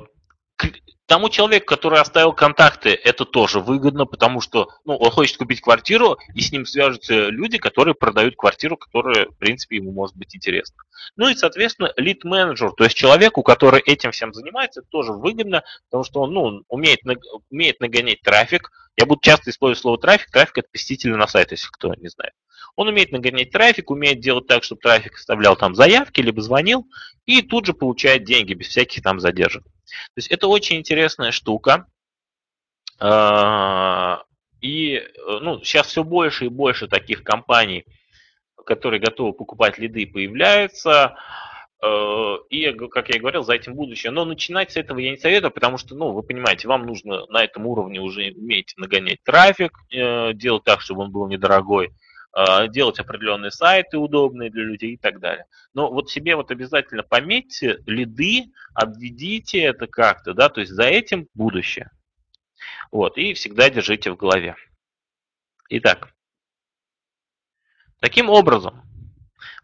Тому человеку, который оставил контакты, это тоже выгодно, потому что ну, он хочет купить квартиру, и с ним свяжутся люди, которые продают квартиру, которая, в принципе, ему может быть интересна. Ну и, соответственно, лид-менеджер, то есть человеку, который этим всем занимается, тоже выгодно, потому что он ну, умеет, умеет нагонять трафик. Я буду часто использовать слово трафик. Трафик – это посетители на сайт, если кто не знает. Он умеет нагонять трафик, умеет делать так, чтобы трафик оставлял там заявки, либо звонил, и тут же получает деньги без всяких там задержек. То есть это очень интересная штука. А, и ну, сейчас все больше и больше таких компаний, которые готовы покупать лиды, появляются. А, и, как я и говорил, за этим будущее. Но начинать с этого я не советую, потому что, ну, вы понимаете, вам нужно на этом уровне уже уметь нагонять трафик, э, делать так, чтобы он был недорогой. А, делать определенные сайты удобные для людей и так далее. Но вот себе вот обязательно пометьте лиды, обведите это как-то, да, то есть за этим будущее. Вот, и всегда держите в голове. Итак, таким образом,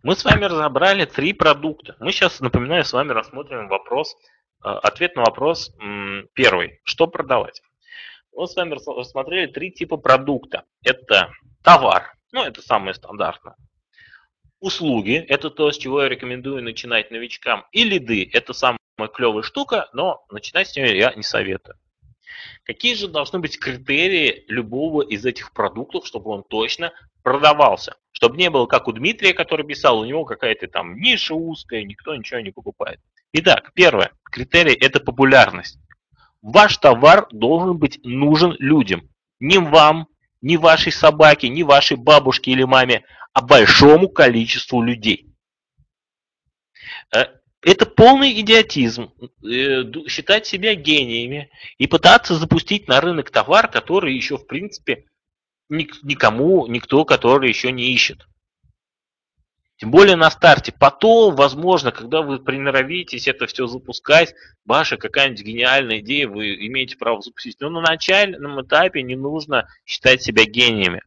мы с вами разобрали три продукта. Мы сейчас, напоминаю, с вами рассмотрим вопрос, а, ответ на вопрос первый. Что продавать? Мы с вами рассмотрели три типа продукта. Это товар, ну, это самое стандартное. Услуги – это то, с чего я рекомендую начинать новичкам. И лиды – это самая клевая штука, но начинать с нее я не советую. Какие же должны быть критерии любого из этих продуктов, чтобы он точно продавался? Чтобы не было как у Дмитрия, который писал, у него какая-то там ниша узкая, никто ничего не покупает. Итак, первое. Критерий – это популярность. Ваш товар должен быть нужен людям. Не вам, не вашей собаке, не вашей бабушке или маме, а большому количеству людей. Э, это полный идиотизм э, считать себя гениями и пытаться запустить на рынок товар, который еще, в принципе, никому, никто, который еще не ищет. Тем более на старте. Потом, возможно, когда вы приноровитесь это все запускать, ваша какая-нибудь гениальная идея, вы имеете право запустить. Но на начальном этапе не нужно считать себя гениями.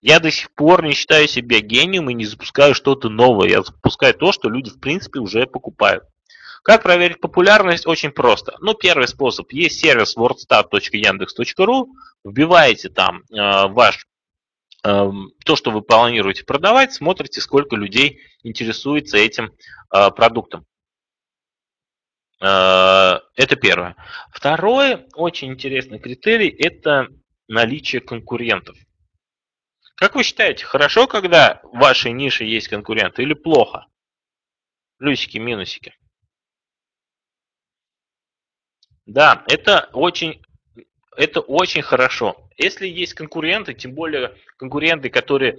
Я до сих пор не считаю себя гением и не запускаю что-то новое. Я запускаю то, что люди в принципе уже покупают. Как проверить популярность? Очень просто. Ну, первый способ. Есть сервис wordstat.yandex.ru. Вбиваете там э, ваш то, что вы планируете продавать, смотрите, сколько людей интересуется этим э, продуктом. Э, это первое. Второе, очень интересный критерий, это наличие конкурентов. Как вы считаете, хорошо, когда в вашей нише есть конкуренты или плохо? Плюсики, минусики. Да, это очень, это очень хорошо. Если есть конкуренты, тем более конкуренты, которые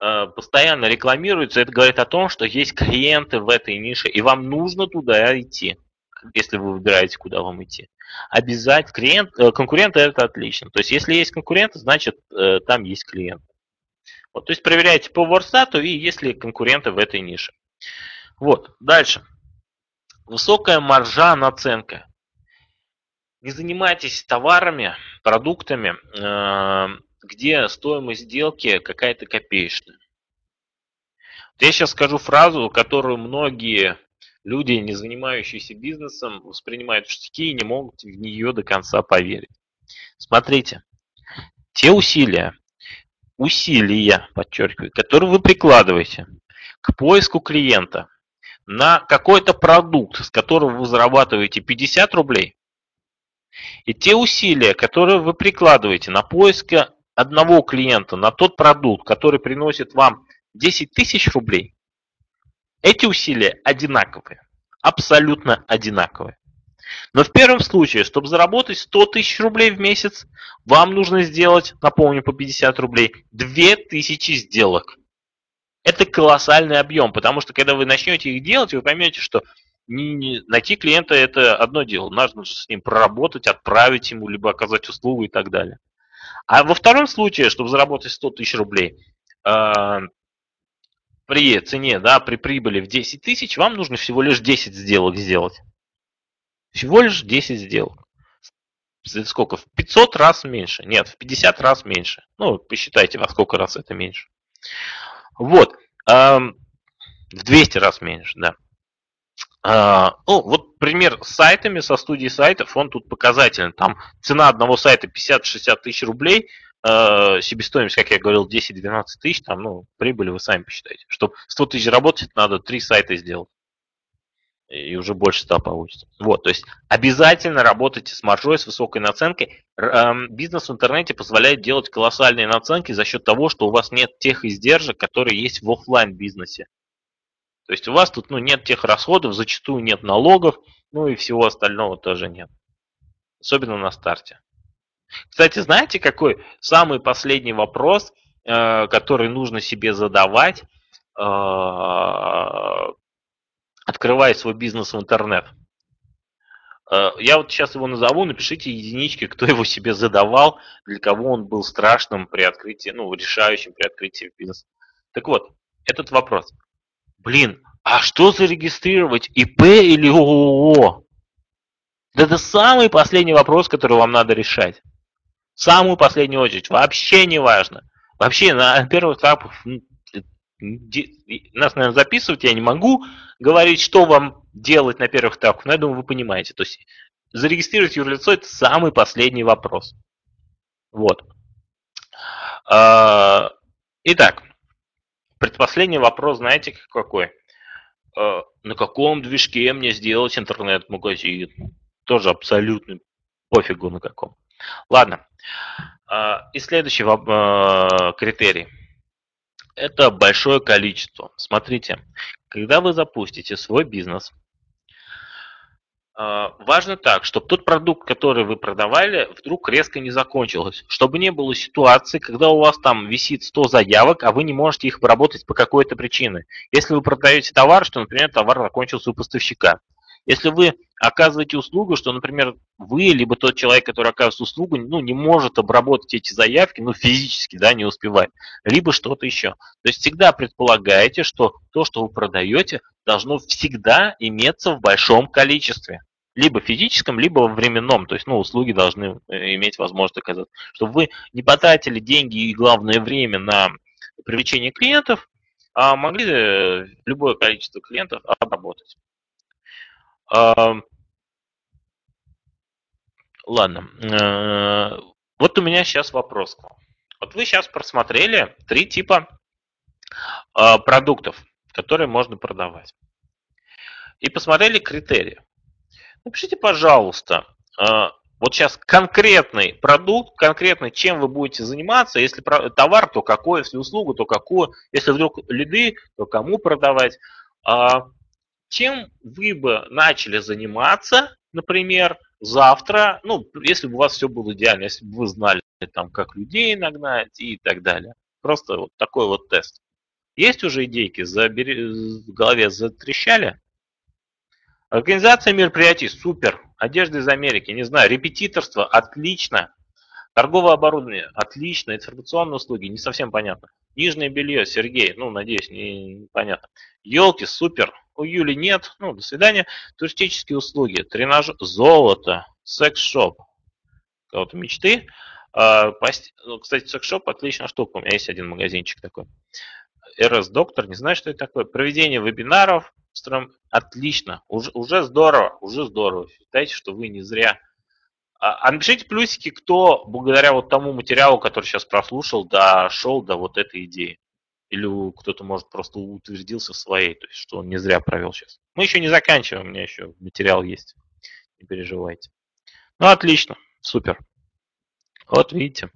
э, постоянно рекламируются, это говорит о том, что есть клиенты в этой нише, и вам нужно туда идти, если вы выбираете, куда вам идти. Обязательно клиент, э, конкуренты это отлично. То есть, если есть конкуренты, значит э, там есть клиент. Вот, то есть проверяете по Ворстату и есть ли конкуренты в этой нише. Вот, дальше. Высокая маржа наценка. Не занимайтесь товарами, продуктами, э, где стоимость сделки какая-то копеечная. Я сейчас скажу фразу, которую многие люди, не занимающиеся бизнесом, воспринимают в штыки и не могут в нее до конца поверить. Смотрите, те усилия, усилия, подчеркиваю, которые вы прикладываете к поиску клиента на какой-то продукт, с которого вы зарабатываете 50 рублей, и те усилия, которые вы прикладываете на поиск одного клиента на тот продукт, который приносит вам 10 тысяч рублей, эти усилия одинаковые, абсолютно одинаковые. Но в первом случае, чтобы заработать 100 тысяч рублей в месяц, вам нужно сделать, напомню, по 50 рублей, 2000 сделок. Это колоссальный объем, потому что когда вы начнете их делать, вы поймете, что не, не, найти клиента это одно дело. Нужно с ним проработать, отправить ему, либо оказать услугу и так далее. А во втором случае, чтобы заработать 100 тысяч рублей, э, при цене, да, при прибыли в 10 тысяч, вам нужно всего лишь 10 сделок сделать. Всего лишь 10 сделок. Сколько? В 500 раз меньше. Нет, в 50 раз меньше. Ну, посчитайте, во сколько раз это меньше. Вот. в 200 раз меньше, да. А, ну, вот пример с сайтами, со студией сайтов, он тут показательный. Там цена одного сайта 50-60 тысяч рублей, э, себестоимость, как я говорил, 10-12 тысяч, там, ну, прибыль вы сами посчитаете. Чтобы 100 тысяч работать, надо 3 сайта сделать и уже больше 100 получится. Вот, то есть обязательно работайте с маржой, с высокой наценкой. Бизнес в интернете позволяет делать колоссальные наценки за счет того, что у вас нет тех издержек, которые есть в офлайн бизнесе. То есть у вас тут ну, нет тех расходов, зачастую нет налогов, ну и всего остального тоже нет. Особенно на старте. Кстати, знаете, какой самый последний вопрос, э, который нужно себе задавать, э, открывая свой бизнес в интернет. Э, я вот сейчас его назову, напишите единички, кто его себе задавал, для кого он был страшным при открытии, ну, решающим при открытии бизнеса. Так вот, этот вопрос. Блин, а что зарегистрировать, ИП или ООО? Да это самый последний вопрос, который вам надо решать. Самую последнюю очередь. Вообще не важно. Вообще на первых этапах нас, наверное, записывать я не могу, говорить, что вам делать на первых этапах, но я думаю, вы понимаете. То есть зарегистрировать юрлицо – это самый последний вопрос. Вот. А, итак, предпоследний вопрос, знаете, какой? А, на каком движке мне сделать интернет-магазин? Тоже абсолютно Пофигу на каком. Ладно. А, и следующий а, критерий. Это большое количество. Смотрите, когда вы запустите свой бизнес, важно так, чтобы тот продукт, который вы продавали, вдруг резко не закончился. Чтобы не было ситуации, когда у вас там висит 100 заявок, а вы не можете их обработать по какой-то причине. Если вы продаете товар, что, например, товар закончился у поставщика. Если вы оказываете услугу, что, например, вы, либо тот человек, который оказывает услугу, ну, не может обработать эти заявки, ну, физически, да, не успевает, либо что-то еще. То есть всегда предполагаете, что то, что вы продаете, должно всегда иметься в большом количестве. Либо физическом, либо временном. То есть, ну, услуги должны э, иметь возможность оказаться. Чтобы вы не потратили деньги и, главное, время на привлечение клиентов, а могли э, любое количество клиентов обработать. Ладно. Э, вот у меня сейчас вопрос к вам. Вот вы сейчас просмотрели три типа а, продуктов, которые можно продавать. И посмотрели критерии. Напишите, пожалуйста, а, вот сейчас конкретный продукт, конкретно чем вы будете заниматься. Если товар, то какой, если услугу, то какую. Если вдруг лиды, то кому продавать. А, чем вы бы начали заниматься, например, завтра, ну, если бы у вас все было идеально, если бы вы знали, там, как людей нагнать и так далее. Просто вот такой вот тест. Есть уже идейки, забери, в голове затрещали? Организация мероприятий, супер. Одежда из Америки, не знаю, репетиторство, отлично. Торговое оборудование, отлично. Информационные услуги, не совсем понятно. Нижнее белье, Сергей, ну, надеюсь, не, не понятно. Елки, супер у Юли нет, ну, до свидания. Туристические услуги, тренаж, золото, секс-шоп. Кого-то мечты. А, ну, кстати, секс-шоп отличная штука. У меня есть один магазинчик такой. РС Доктор, не знаю, что это такое. Проведение вебинаров. Отлично. Уже, уже здорово. Уже здорово. Считайте, что вы не зря а, а напишите плюсики, кто благодаря вот тому материалу, который сейчас прослушал, дошел до вот этой идеи. Или кто-то, может, просто утвердился в своей, то есть, что он не зря провел сейчас. Мы еще не заканчиваем, у меня еще материал есть. Не переживайте. Ну, отлично, супер. Вот видите.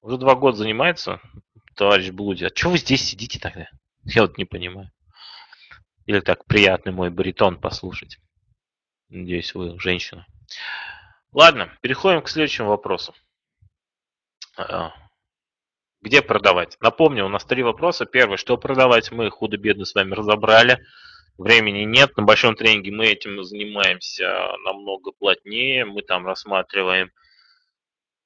Уже два года занимается товарищ Блуди. А что вы здесь сидите тогда? Я вот не понимаю. Или так приятный мой баритон послушать. Надеюсь, вы женщина. Ладно, переходим к следующему вопросу. Где продавать? Напомню, у нас три вопроса. Первый, что продавать, мы худо-бедно с вами разобрали. Времени нет. На большом тренинге мы этим занимаемся намного плотнее. Мы там рассматриваем,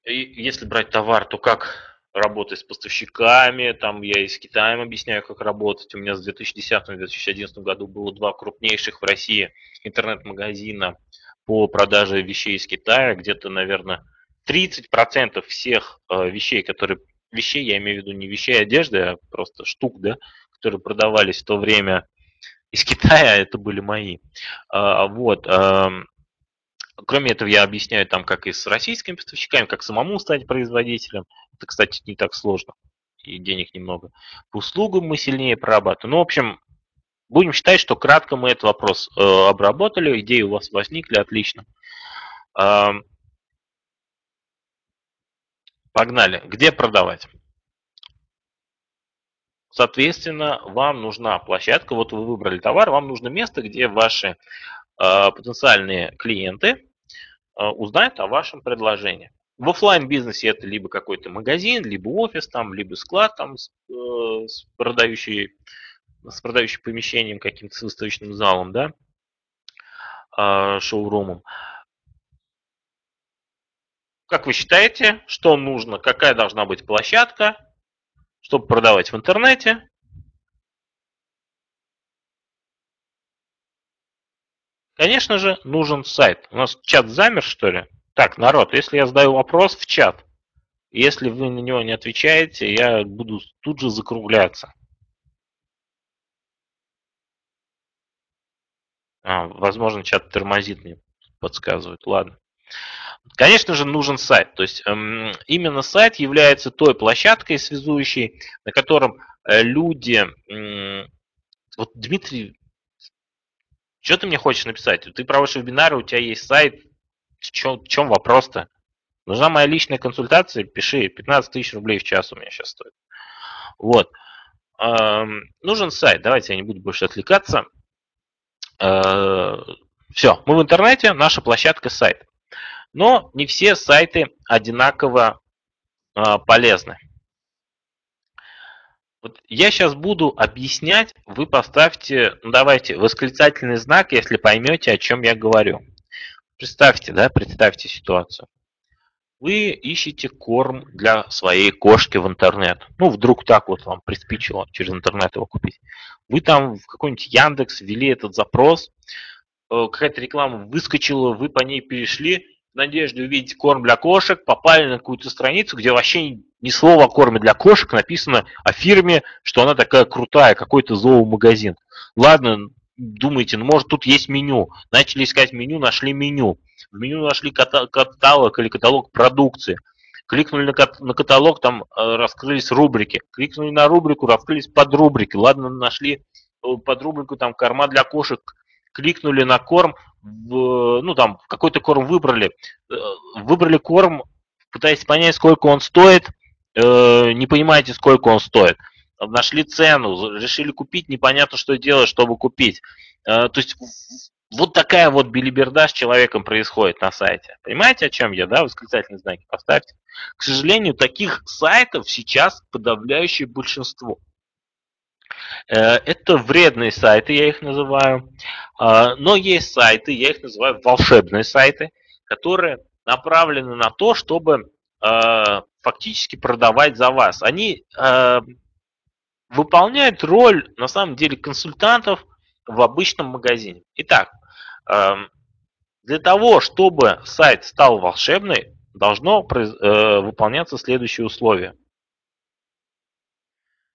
и если брать товар, то как работать с поставщиками. Там я и с Китаем объясняю, как работать. У меня с 2010-2011 году было два крупнейших в России интернет-магазина по продаже вещей из Китая. Где-то, наверное, 30% всех э, вещей, которые вещей, я имею в виду не вещей одежды, а просто штук, да, которые продавались в то время из Китая, это были мои. А, вот. Кроме этого, я объясняю там, как и с российскими поставщиками, как самому стать производителем. Это, кстати, не так сложно. И денег немного. По услугам мы сильнее прорабатываем. Ну, в общем, будем считать, что кратко мы этот вопрос э, обработали. Идеи у вас возникли, отлично. Погнали. Где продавать? Соответственно, вам нужна площадка. Вот вы выбрали товар, вам нужно место, где ваши э, потенциальные клиенты э, узнают о вашем предложении. В офлайн бизнесе это либо какой-то магазин, либо офис, там, либо склад там, с, э, с, продающий, с продающим помещением, каким-то выставочным залом, да, э, шоурумом. Как вы считаете, что нужно, какая должна быть площадка, чтобы продавать в интернете? Конечно же, нужен сайт. У нас чат замер, что ли? Так, народ, если я задаю вопрос в чат, если вы на него не отвечаете, я буду тут же закругляться. А, возможно, чат тормозит мне, подсказывает. Ладно. Конечно же, нужен сайт. То есть эм, именно сайт является той площадкой связующей, на котором э, люди... Вот, Дмитрий, что ты мне хочешь написать? Ты проводишь вебинары, у тебя есть сайт, В чем, чем вопрос-то? Нужна моя личная консультация, пиши, 15 тысяч рублей в час у меня сейчас стоит. Вот. Эм, нужен сайт, давайте я не буду больше отвлекаться. Э, все, мы в интернете, наша площадка сайт. Но не все сайты одинаково э, полезны. Вот я сейчас буду объяснять, вы поставьте, ну давайте, восклицательный знак, если поймете, о чем я говорю. Представьте, да, представьте ситуацию. Вы ищете корм для своей кошки в интернет. Ну, вдруг так вот вам приспичило через интернет его купить. Вы там в какой-нибудь Яндекс ввели этот запрос, э, какая-то реклама выскочила, вы по ней перешли, в надежде увидеть корм для кошек, попали на какую-то страницу, где вообще ни слова о корме для кошек написано о фирме, что она такая крутая, какой-то зоомагазин. Ладно, думаете, ну может тут есть меню. Начали искать меню, нашли меню. В меню нашли каталог или каталог продукции. Кликнули на каталог, там э, раскрылись рубрики. Кликнули на рубрику, раскрылись подрубрики. Ладно, нашли э, под рубрику там корма для кошек. Кликнули на корм, в, ну там какой-то корм выбрали. Э, выбрали корм, пытаясь понять, сколько он стоит. Не понимаете, сколько он стоит нашли цену, решили купить, непонятно, что делать, чтобы купить. То есть вот такая вот билиберда с человеком происходит на сайте. Понимаете, о чем я, да? Восклицательные знаки поставьте. К сожалению, таких сайтов сейчас подавляющее большинство. Э, это вредные сайты, я их называю. А, но есть сайты, я их называю волшебные сайты, которые направлены на то, чтобы а, фактически продавать за вас. Они а, выполняют роль, на самом деле, консультантов в обычном магазине. Итак, для того, чтобы сайт стал волшебный, должно э, выполняться следующие условия.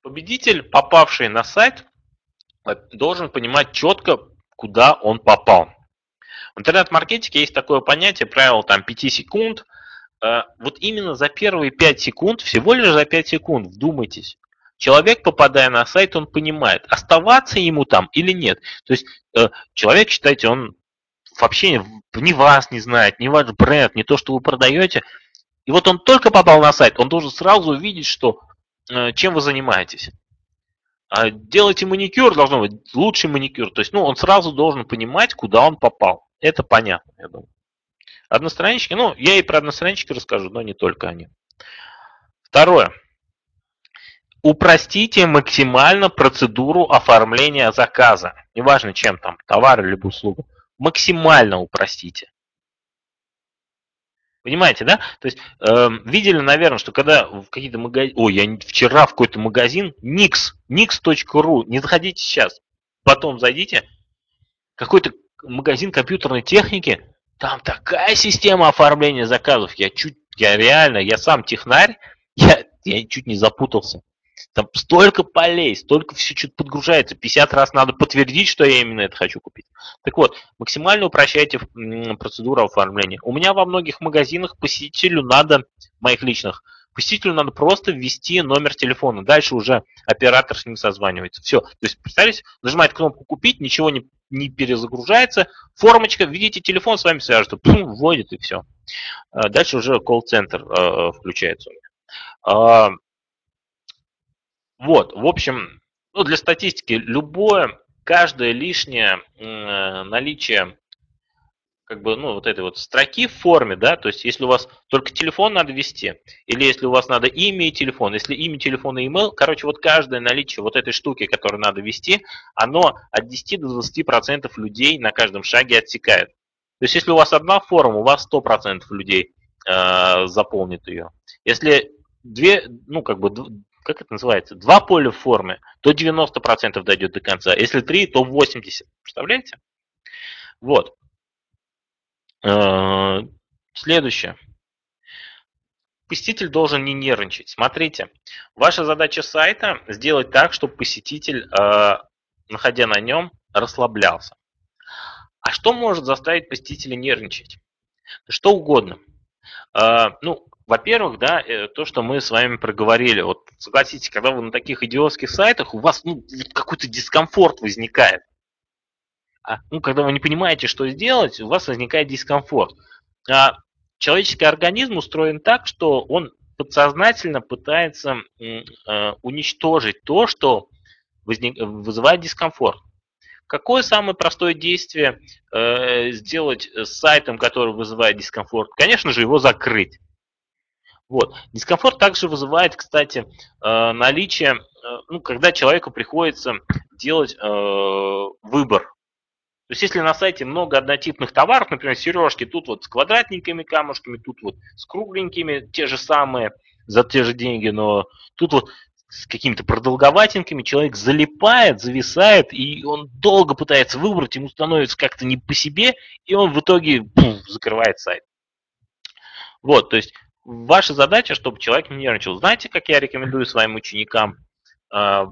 Победитель, попавший на сайт, должен понимать четко, куда он попал. В интернет-маркетинге есть такое понятие, правило там 5 секунд. Э, вот именно за первые 5 секунд, всего лишь за 5 секунд, вдумайтесь, человек, попадая на сайт, он понимает, оставаться ему там или нет. То есть э, человек, считайте, он вообще ни вас не знает, ни ваш бренд, не то, что вы продаете. И вот он только попал на сайт, он должен сразу увидеть, что э, чем вы занимаетесь. А делайте маникюр, должно быть лучший маникюр. То есть, ну, он сразу должен понимать, куда он попал. Это понятно, я думаю. Одностранички, ну, я и про одностранички расскажу, но не только они. Второе. Упростите максимально процедуру оформления заказа. Неважно, чем там, товар или услугу максимально упростите. Понимаете, да? То есть э, видели, наверное, что когда в какие-то магазины... Ой, я вчера в какой-то магазин, Nix, nix.ru, не заходите сейчас, потом зайдите, какой-то магазин компьютерной техники, там такая система оформления заказов, я чуть, я реально, я сам технарь, я, я чуть не запутался. Там столько полей, столько все что-то подгружается. 50 раз надо подтвердить, что я именно это хочу купить. Так вот, максимально упрощайте процедуру оформления. У меня во многих магазинах посетителю надо, моих личных, посетителю надо просто ввести номер телефона. Дальше уже оператор с ним созванивается. Все. То есть, представляете, нажимает кнопку «Купить», ничего не, не перезагружается. Формочка, введите телефон, с вами свяжется. Пум, вводит и все. А дальше уже колл-центр э, включается у меня. Вот, в общем, ну, для статистики, любое, каждое лишнее наличие как бы, ну, вот этой вот строки в форме, да, то есть если у вас только телефон надо ввести, или если у вас надо имя и телефон, если имя, телефон и email, короче, вот каждое наличие вот этой штуки, которую надо ввести, оно от 10 до 20 процентов людей на каждом шаге отсекает. То есть если у вас одна форма, у вас 100 процентов людей э, заполнит ее. Если две, ну, как бы как это называется, два поля в форме, то 90% дойдет до конца. Если три, то 80%. Представляете? Вот. Э, следующее. Посетитель должен не нервничать. Смотрите, ваша задача сайта сделать так, чтобы посетитель, э, находя на нем, расслаблялся. А что может заставить посетителя нервничать? Что угодно. Э, ну, во-первых, да, э, то, что мы с вами проговорили. Вот согласитесь, когда вы на таких идиотских сайтах, у вас ну, какой-то дискомфорт возникает. А, ну, когда вы не понимаете, что сделать, у вас возникает дискомфорт. а, человеческий организм устроен так, что он подсознательно пытается э, уничтожить то, что возник, вызывает дискомфорт. Какое самое простое действие э, сделать с сайтом, который вызывает дискомфорт? Конечно же, его закрыть. Вот. Дискомфорт также вызывает, кстати, э, наличие, э, ну, когда человеку приходится делать э, выбор. То есть если на сайте много однотипных товаров, например, сережки, тут вот с квадратненькими камушками, тут вот с кругленькими, те же самые, за те же деньги, но тут вот с какими-то продолговатенькими человек залипает, зависает, и он долго пытается выбрать, ему становится как-то не по себе, и он в итоге пуф, закрывает сайт. Вот, то есть ваша задача, чтобы человек не нервничал. Знаете, как я рекомендую своим ученикам? А,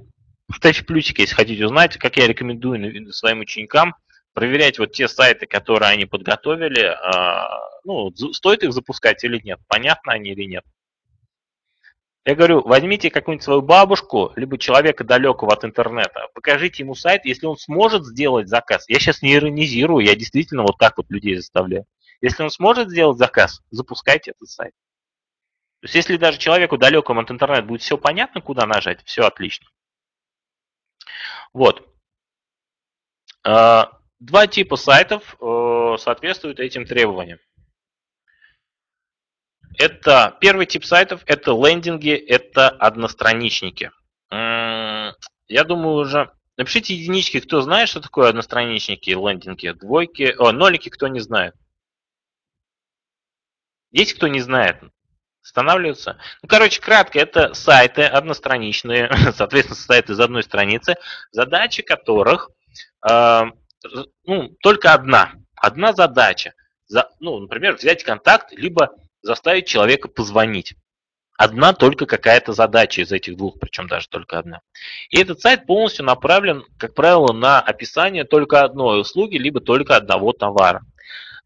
ставьте плюсик, если хотите узнать, как я рекомендую своим ученикам проверять вот те сайты, которые они подготовили, а, ну, стоит их запускать или нет, понятно они или нет. Я говорю, возьмите какую-нибудь свою бабушку, либо человека далекого от интернета, покажите ему сайт, если он сможет сделать заказ. Я сейчас не иронизирую, я действительно вот так вот людей заставляю. Если он сможет сделать заказ, запускайте этот сайт. То есть если даже человеку далекому от интернета будет все понятно, куда нажать, все отлично. Вот. А, два типа сайтов э, соответствуют этим требованиям. Это первый тип сайтов, это лендинги, это одностраничники. Я думаю уже... Напишите единички, кто знает, что такое одностраничники и лендинги. Двойки, о, нолики, кто не знает. Есть кто не знает? Останавливаются. Ну, короче, кратко, это сайты одностраничные, соответственно, сайты из одной страницы, задача которых э, ну, только одна. Одна задача. За, ну, например, взять контакт, либо заставить человека позвонить. Одна только какая-то задача из этих двух, причем даже только одна. И этот сайт полностью направлен, как правило, на описание только одной услуги, либо только одного товара.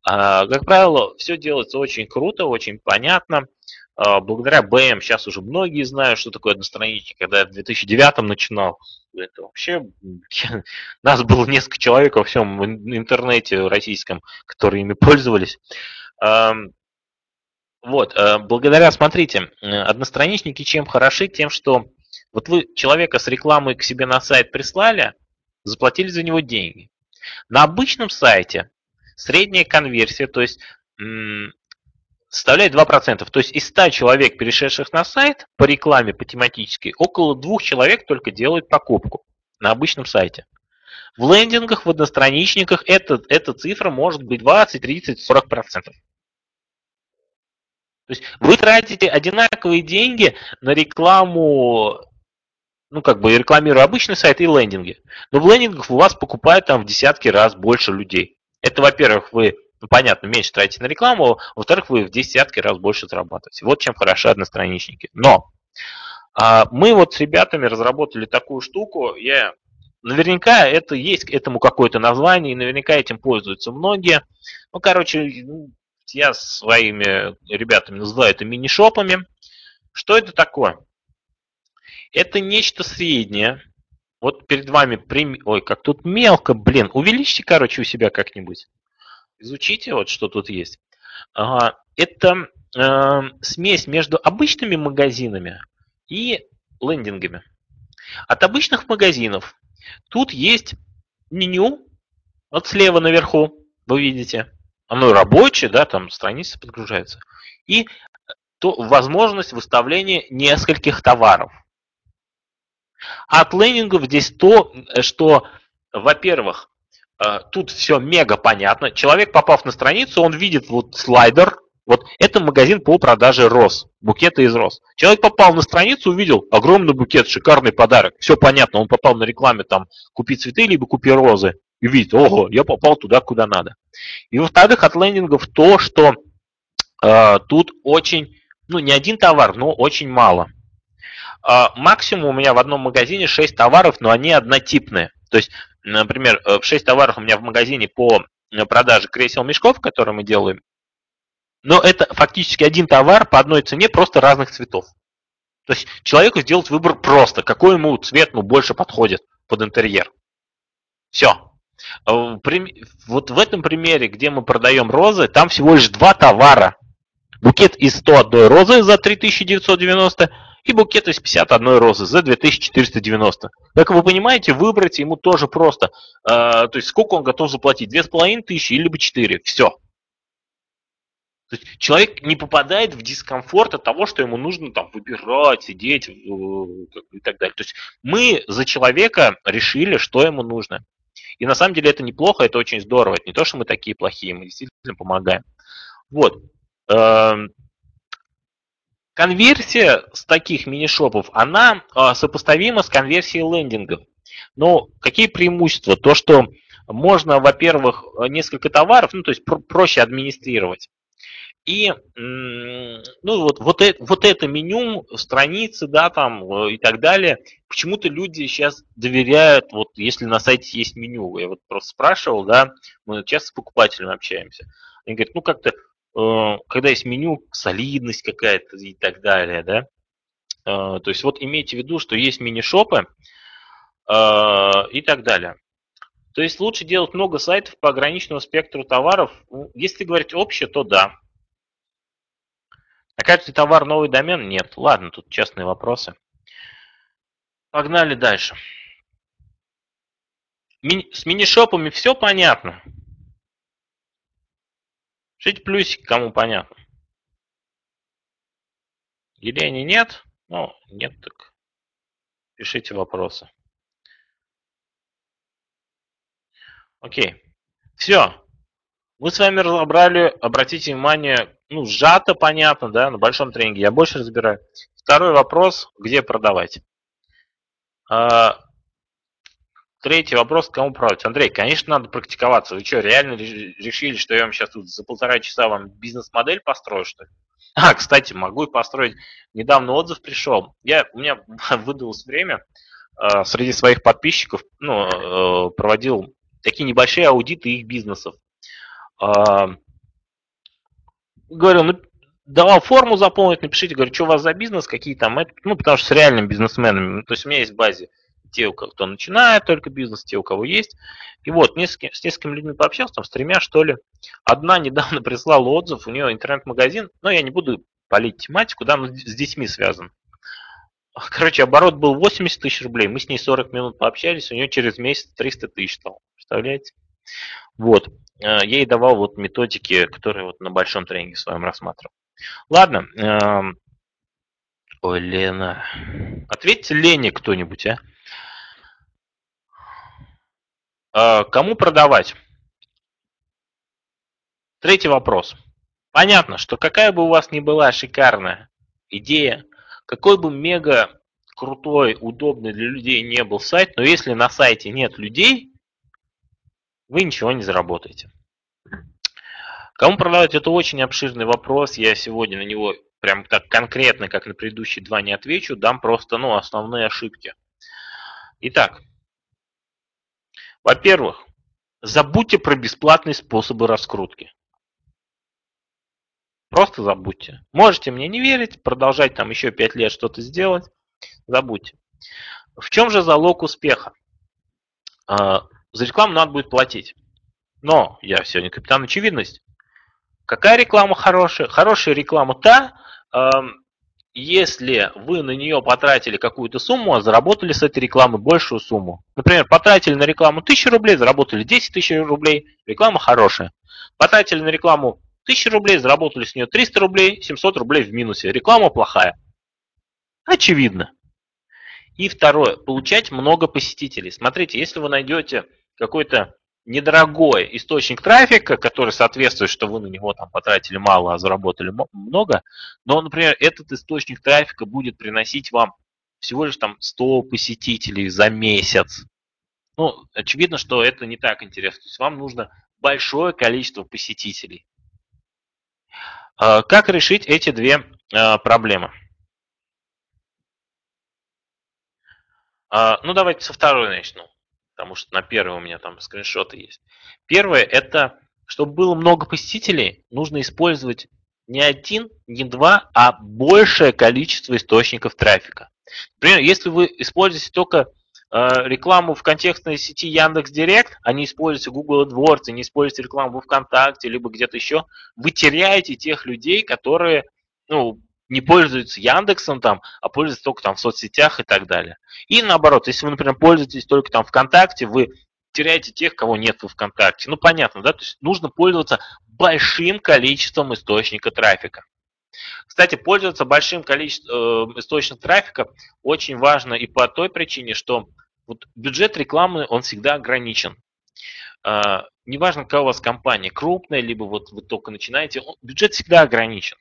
А, как правило, все делается очень круто, очень понятно. А, благодаря BM сейчас уже многие знают, что такое одностраничник. Когда я в 2009 начинал, это вообще нас было несколько человек во всем интернете российском, которые ими пользовались. Вот, э, благодаря, смотрите, одностраничники чем хороши? Тем, что вот вы человека с рекламой к себе на сайт прислали, заплатили за него деньги. На обычном сайте средняя конверсия, то есть составляет 2%. То есть из 100 человек, перешедших на сайт по рекламе, по тематической, около двух человек только делают покупку на обычном сайте. В лендингах, в одностраничниках эта, эта цифра может быть 20, 30, 40%. То есть вы тратите одинаковые деньги на рекламу, ну как бы рекламируя обычный сайт и лендинги. Но в лендингах у вас покупают там в десятки раз больше людей. Это, во-первых, вы, ну понятно, меньше тратите на рекламу, во-вторых, вы в десятки раз больше зарабатываете. Вот чем хороши одностраничники. Но а, мы вот с ребятами разработали такую штуку, я Наверняка это есть этому какое-то название, и наверняка этим пользуются многие. Ну, короче, я своими ребятами называю это мини-шопами. Что это такое? Это нечто среднее. Вот перед вами... Ой, как тут мелко, блин. Увеличьте, короче, у себя как-нибудь. Изучите, вот что тут есть. Ага. Это э, смесь между обычными магазинами и лендингами. От обычных магазинов тут есть меню, вот слева наверху, вы видите оно рабочее, да, там страница подгружается, и то возможность выставления нескольких товаров. от лендингов здесь то, что, во-первых, э, тут все мега понятно. Человек, попав на страницу, он видит вот слайдер, вот это магазин по продаже роз, букеты из роз. Человек попал на страницу, увидел огромный букет, шикарный подарок. Все понятно, он попал на рекламе там купи цветы, либо купи розы и видит, ого, я попал туда, куда надо. И во-вторых, от лендингов то, что э, тут очень, ну не один товар, но очень мало. Э, максимум у меня в одном магазине 6 товаров, но они однотипные. То есть, например, э, в 6 товаров у меня в магазине по э, продаже кресел мешков, которые мы делаем, но это фактически один товар по одной цене, просто разных цветов. То есть человеку сделать выбор просто, какой ему цвет ну, больше подходит под интерьер. Все. Вот в этом примере, где мы продаем розы, там всего лишь два товара. Букет из 101 розы за 3990 и букет из 51 розы за 2490. Как вы понимаете, выбрать ему тоже просто. Э, то есть сколько он готов заплатить? 2500 или 4. Все. То есть человек не попадает в дискомфорт от того, что ему нужно там выбирать, сидеть и так далее. То есть мы за человека решили, что ему нужно. И на самом деле это неплохо, это очень здорово. Это не то, что мы такие плохие, мы действительно помогаем. Вот. Конверсия с таких мини-шопов, она а, сопоставима с конверсией лендингов. Но какие преимущества? То, что можно, во-первых, несколько товаров, ну, то есть проще администрировать. И ну, вот, вот, это, вот это меню, страницы, да, там э, и так далее, почему-то люди сейчас доверяют, вот если на сайте есть меню, я вот просто спрашивал, да, мы часто с покупателями общаемся, они говорят, ну как-то когда есть меню, солидность какая-то и так далее, да. Э, то есть вот имейте в виду, что есть мини-шопы э, и так далее. То есть лучше делать много сайтов по ограниченному спектру товаров. Если говорить общее, то да. А каждый товар новый домен? Нет. Ладно, тут честные вопросы. Погнали дальше. С мини-шопами все понятно. Пишите плюсик, кому понятно. Елене нет? Ну, нет, так пишите вопросы. Окей. Все. Мы с вами разобрали, обратите внимание, ну, сжато понятно, да, на большом тренинге я больше разбираю. Второй вопрос, где продавать. А, Третий вопрос, кому продать? Андрей, конечно, надо практиковаться. Вы что, реально решили, что я вам сейчас тут за полтора часа вам бизнес-модель построю, что ли? А, кстати, могу и построить. Недавно отзыв пришел. Я, у меня выдалось время э, среди своих подписчиков, ну, э, проводил такие небольшие аудиты их бизнесов. Э, говорю, ну, давал форму заполнить, напишите, говорю, что у вас за бизнес, какие там, ну, потому что с реальными бизнесменами, то есть у меня есть в базе те, кто начинает только бизнес, те, у кого есть. И вот, с несколькими людьми пообщался, там, с тремя, что ли. Одна недавно прислала отзыв, у нее интернет-магазин, но я не буду полить тематику, да, но с детьми связан. Короче, оборот был 80 тысяч рублей, мы с ней 40 минут пообщались, у нее через месяц 300 тысяч стало, представляете? Вот, э, я ей давал вот методики, которые вот на большом тренинге с вами рассматривал. Ладно, эм, ой, Лена, ответьте Лене кто-нибудь, а? Э, кому продавать? Третий вопрос. Понятно, что какая бы у вас ни была шикарная идея, какой бы мега крутой, удобный для людей не был сайт, но если на сайте нет людей, вы ничего не заработаете. Кому продавать, это очень обширный вопрос. Я сегодня на него прям так конкретно, как на предыдущие два, не отвечу. Дам просто ну, основные ошибки. Итак, во-первых, забудьте про бесплатные способы раскрутки. Просто забудьте. Можете мне не верить, продолжать там еще 5 лет что-то сделать. Забудьте. В чем же залог успеха? А, за рекламу надо будет платить. Но я сегодня капитан очевидность. Какая реклама хорошая? Хорошая реклама та, если вы на нее потратили какую-то сумму, а заработали с этой рекламы большую сумму. Например, потратили на рекламу 1000 рублей, заработали 10 тысяч рублей, реклама хорошая. Потратили на рекламу 1000 рублей, заработали с нее 300 рублей, 700 рублей в минусе. Реклама плохая. Очевидно. И второе, получать много посетителей. Смотрите, если вы найдете какой-то недорогой источник трафика, который соответствует, что вы на него там потратили мало, а заработали много, но, например, этот источник трафика будет приносить вам всего лишь там 100 посетителей за месяц. Ну, очевидно, что это не так интересно. То есть вам нужно большое количество посетителей. А, как решить эти две а, проблемы? А, ну, давайте со второй начну потому что на первой у меня там скриншоты есть. Первое, это, чтобы было много посетителей, нужно использовать не один, не два, а большее количество источников трафика. Например, если вы используете только рекламу в контекстной сети Яндекс Директ, а не используете Google AdWords, не используете рекламу ВКонтакте, либо где-то еще, вы теряете тех людей, которые ну, не пользуются Яндексом там, а пользуются только там в соцсетях и так далее. И наоборот, если вы, например, пользуетесь только там ВКонтакте, вы теряете тех, кого нет в ВКонтакте. Ну, понятно, да? То есть нужно пользоваться большим количеством источника трафика. Кстати, пользоваться большим количеством э, источников трафика очень важно и по той причине, что вот бюджет рекламы, он всегда ограничен. Э, неважно, какая у вас компания, крупная, либо вот вы только начинаете, он, бюджет всегда ограничен.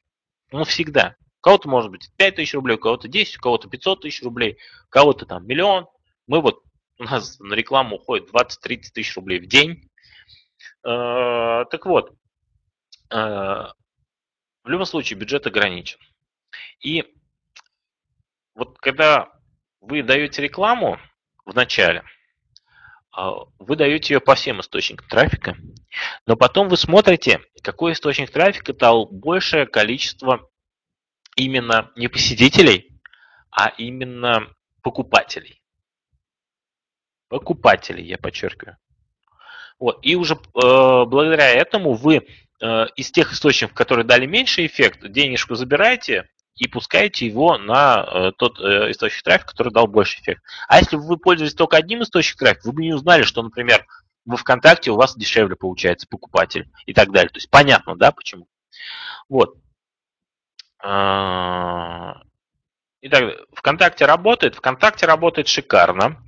Ну, всегда. Кого-то может быть 5 тысяч рублей, у кого-то 10, у кого-то 500 тысяч рублей, у кого-то там миллион. Мы вот, у нас на рекламу уходит 20-30 тысяч рублей в день. Э, так вот, э, в любом случае бюджет ограничен. И вот когда вы даете рекламу в начале, э, вы даете ее по всем источникам трафика, но потом вы смотрите, какой источник трафика дал большее количество именно не посетителей, а именно покупателей. Покупателей, я подчеркиваю. Вот. И уже э, благодаря этому вы э, из тех источников, которые дали меньший эффект, денежку забираете и пускаете его на э, тот э, источник трафика, который дал больше эффект. А если вы пользуетесь только одним источником трафика, вы бы не узнали, что, например, во ВКонтакте у вас дешевле получается покупатель и так далее. То есть понятно, да, почему. Вот. А, итак, ВКонтакте работает. ВКонтакте работает шикарно.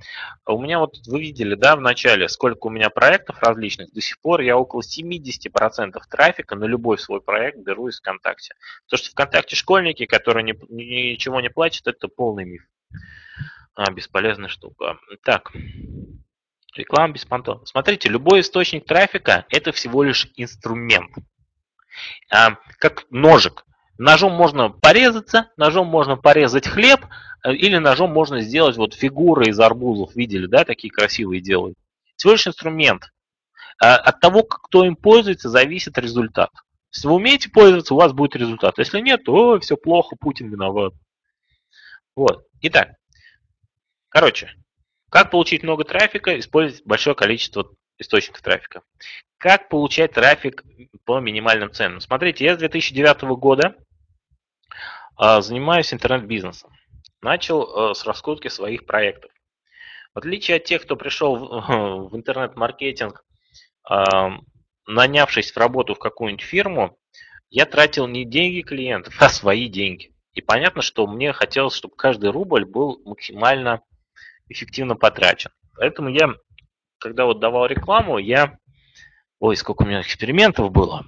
У меня вот вы видели, да, в начале, сколько у меня проектов различных. До сих пор я около 70% трафика на любой свой проект беру из ВКонтакте. То, что ВКонтакте школьники, которые не, ничего не платят, это полный миф. А, бесполезная штука. Так, реклама беспонтовна. Смотрите, любой источник трафика – это всего лишь инструмент. А, как ножик. Ножом можно порезаться, ножом можно порезать хлеб, э, или ножом можно сделать вот фигуры из арбузов, видели, да, такие красивые делают. Всего лишь инструмент. А от того, кто им пользуется, зависит результат. Если вы умеете пользоваться, у вас будет результат. Если нет, то все плохо, Путин виноват. Вот. Итак, короче, как получить много трафика, использовать большое количество источников трафика. Как получать трафик по минимальным ценам? Смотрите, я с 2009 года занимаюсь интернет-бизнесом. Начал э, с раскрутки своих проектов. В отличие от тех, кто пришел в интернет-маркетинг, нанявшись в работу в какую-нибудь фирму, я тратил не деньги клиентов, а свои деньги. И понятно, что мне хотелось, чтобы каждый рубль был максимально эффективно потрачен. Поэтому я, когда вот давал рекламу, я... Ой, сколько у меня экспериментов было.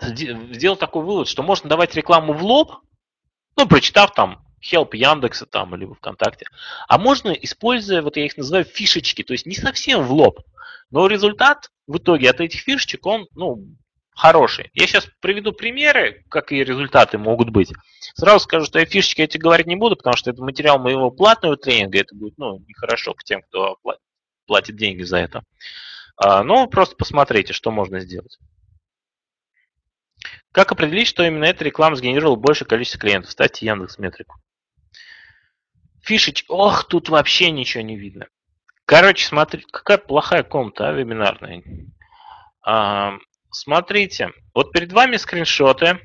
Сделал такой вывод, что можно давать рекламу в лоб, ну, прочитав там Help Яндекса там или ВКонтакте. А можно, используя, вот я их называю фишечки, то есть не совсем в лоб, но результат в итоге от этих фишечек, он, ну, хороший. Я сейчас приведу примеры, какие результаты могут быть. Сразу скажу, что я фишечки эти говорить не буду, потому что это материал моего платного тренинга, это будет, ну, нехорошо к тем, кто платит деньги за это. А, но просто посмотрите, что можно сделать. Как определить, что именно эта реклама сгенерировала большее количество клиентов? Ставьте Яндекс Метрику. Фишечки. Ох, тут вообще ничего не видно. Короче, смотрите, какая плохая комната, а, вебинарная. А, смотрите, вот перед вами скриншоты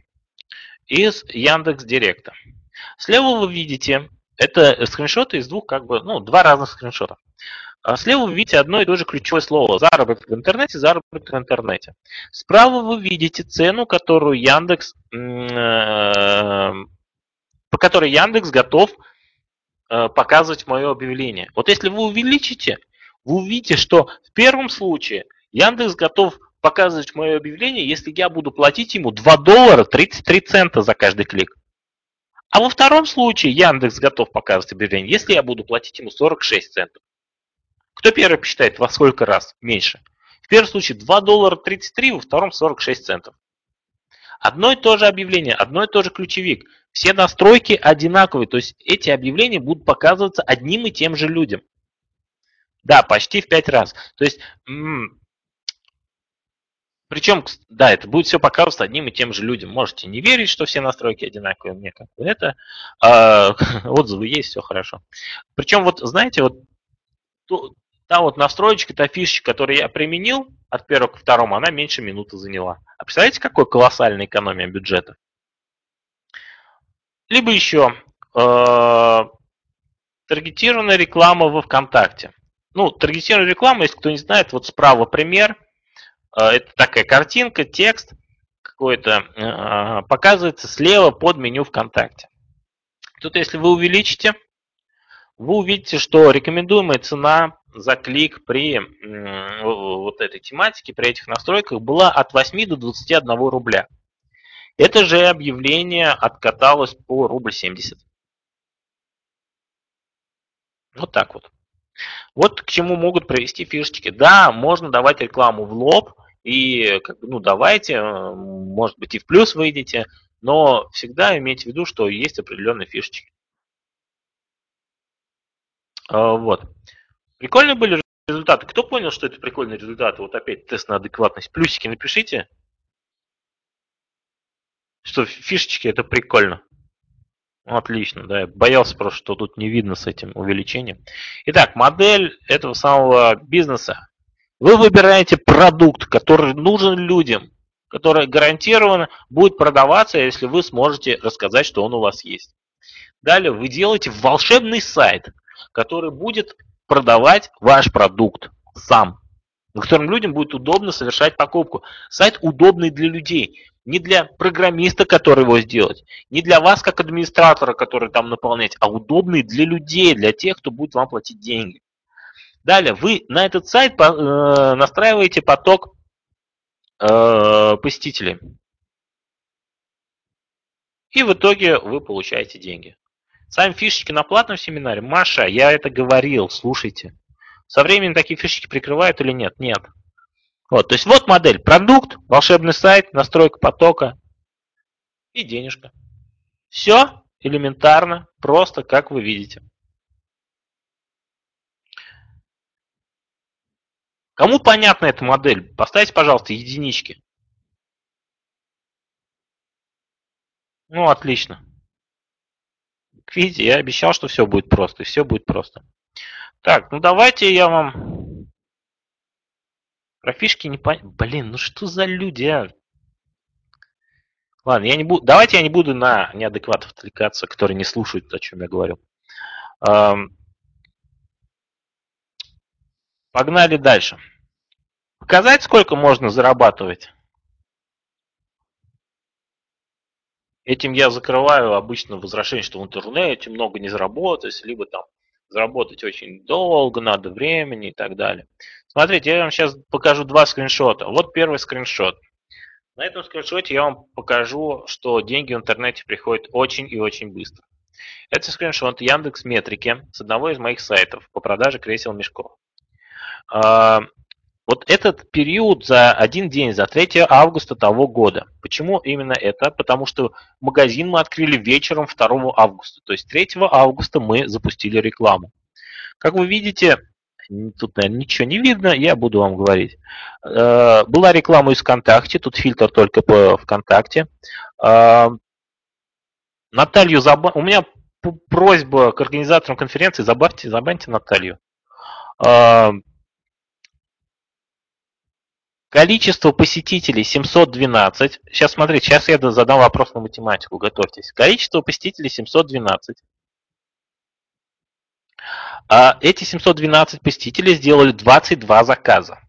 из Яндекс Директа. Слева вы видите, это скриншоты из двух, как бы, ну, два разных скриншота. А слева вы видите одно и то же ключевое слово. Заработок в интернете, заработок в интернете. Справа вы видите цену, которую Яндекс, э, по которой Яндекс готов э, показывать мое объявление. Вот если вы увеличите, вы увидите, что в первом случае Яндекс готов показывать мое объявление, если я буду платить ему 2 доллара 33 цента за каждый клик. А во втором случае Яндекс готов показывать объявление, если я буду платить ему 46 центов. Кто первый посчитает во сколько раз меньше? В первом случае 2 доллара 33, во втором 46 центов. Одно и то же объявление, одно и то же ключевик. Все настройки одинаковые, то есть эти объявления будут показываться одним и тем же людям. Да, почти в 5 раз. То есть, Причем, да, это будет все показываться одним и тем же людям. Можете не верить, что все настройки одинаковые, мне как бы это. А, отзывы есть, все хорошо. Причем, вот знаете, вот та вот настроечка, та фишечка, которую я применил от первого к второму, она меньше минуты заняла. А представляете, какой колоссальная экономия бюджета? Либо еще э, таргетированная реклама во ВКонтакте. Ну, таргетированная реклама, если кто не знает, вот справа пример – Э, это такая картинка, текст какой-то э, показывается слева под меню ВКонтакте. Тут, если вы увеличите, вы увидите, что рекомендуемая цена за клик при вот этой тематике, при этих настройках была от 8 до 21 рубля. Это же объявление откаталось по рубль 70. Вот так вот. Вот к чему могут привести фишечки. Да, можно давать рекламу в лоб, и ну давайте, э, может быть и в плюс выйдете, но всегда имейте в виду, что есть определенные фишечки. А, вот. Прикольные были результаты. Кто понял, что это прикольные результаты? Вот опять тест на адекватность. Плюсики напишите. Что фишечки это прикольно. Отлично, да. Я боялся просто, что тут не видно с этим увеличением. Итак, модель этого самого бизнеса вы выбираете продукт, который нужен людям, который гарантированно будет продаваться, если вы сможете рассказать, что он у вас есть. Далее вы делаете волшебный сайт, который будет продавать ваш продукт сам, на котором людям будет удобно совершать покупку. Сайт удобный для людей, не для программиста, который его сделать, не для вас как администратора, который там наполнять, а удобный для людей, для тех, кто будет вам платить деньги. Далее, вы на этот сайт э, настраиваете поток э, посетителей. И в итоге вы получаете деньги. Сами фишечки на платном семинаре. Маша, я это говорил, слушайте. Со временем такие фишечки прикрывают или нет? Нет. Вот, то есть вот модель. Продукт, волшебный сайт, настройка потока и денежка. Все элементарно, просто, как вы видите. Кому понятна эта модель? Поставьте, пожалуйста, единички. Ну, отлично. Видите, я обещал, что все будет просто, и все будет просто. Так, ну давайте я вам... Про фишки не понятно. Блин, ну что за люди, а? Ладно, я не буду... давайте я не буду на неадекватов отвлекаться, которые не слушают, о чем я говорю. Погнали дальше. Показать, сколько можно зарабатывать? Этим я закрываю обычно возражение, что в интернете много не заработать, либо там заработать очень долго, надо времени и так далее. Смотрите, я вам сейчас покажу два скриншота. Вот первый скриншот. На этом скриншоте я вам покажу, что деньги в интернете приходят очень и очень быстро. Это скриншот Яндекс Метрики с одного из моих сайтов по продаже кресел мешков. Вот этот период за один день, за 3 августа того года. Почему именно это? Потому что магазин мы открыли вечером 2 августа. То есть 3 августа мы запустили рекламу. Как вы видите, тут, наверное, ничего не видно, я буду вам говорить. Э, была реклама из ВКонтакте, тут фильтр только по ВКонтакте. Э, Наталью заб... У меня просьба к организаторам конференции, забавьте, забаньте Наталью. Количество посетителей 712. Сейчас смотрите, сейчас я задам вопрос на математику, готовьтесь. Количество посетителей 712. А эти 712 посетителей сделали 22 заказа.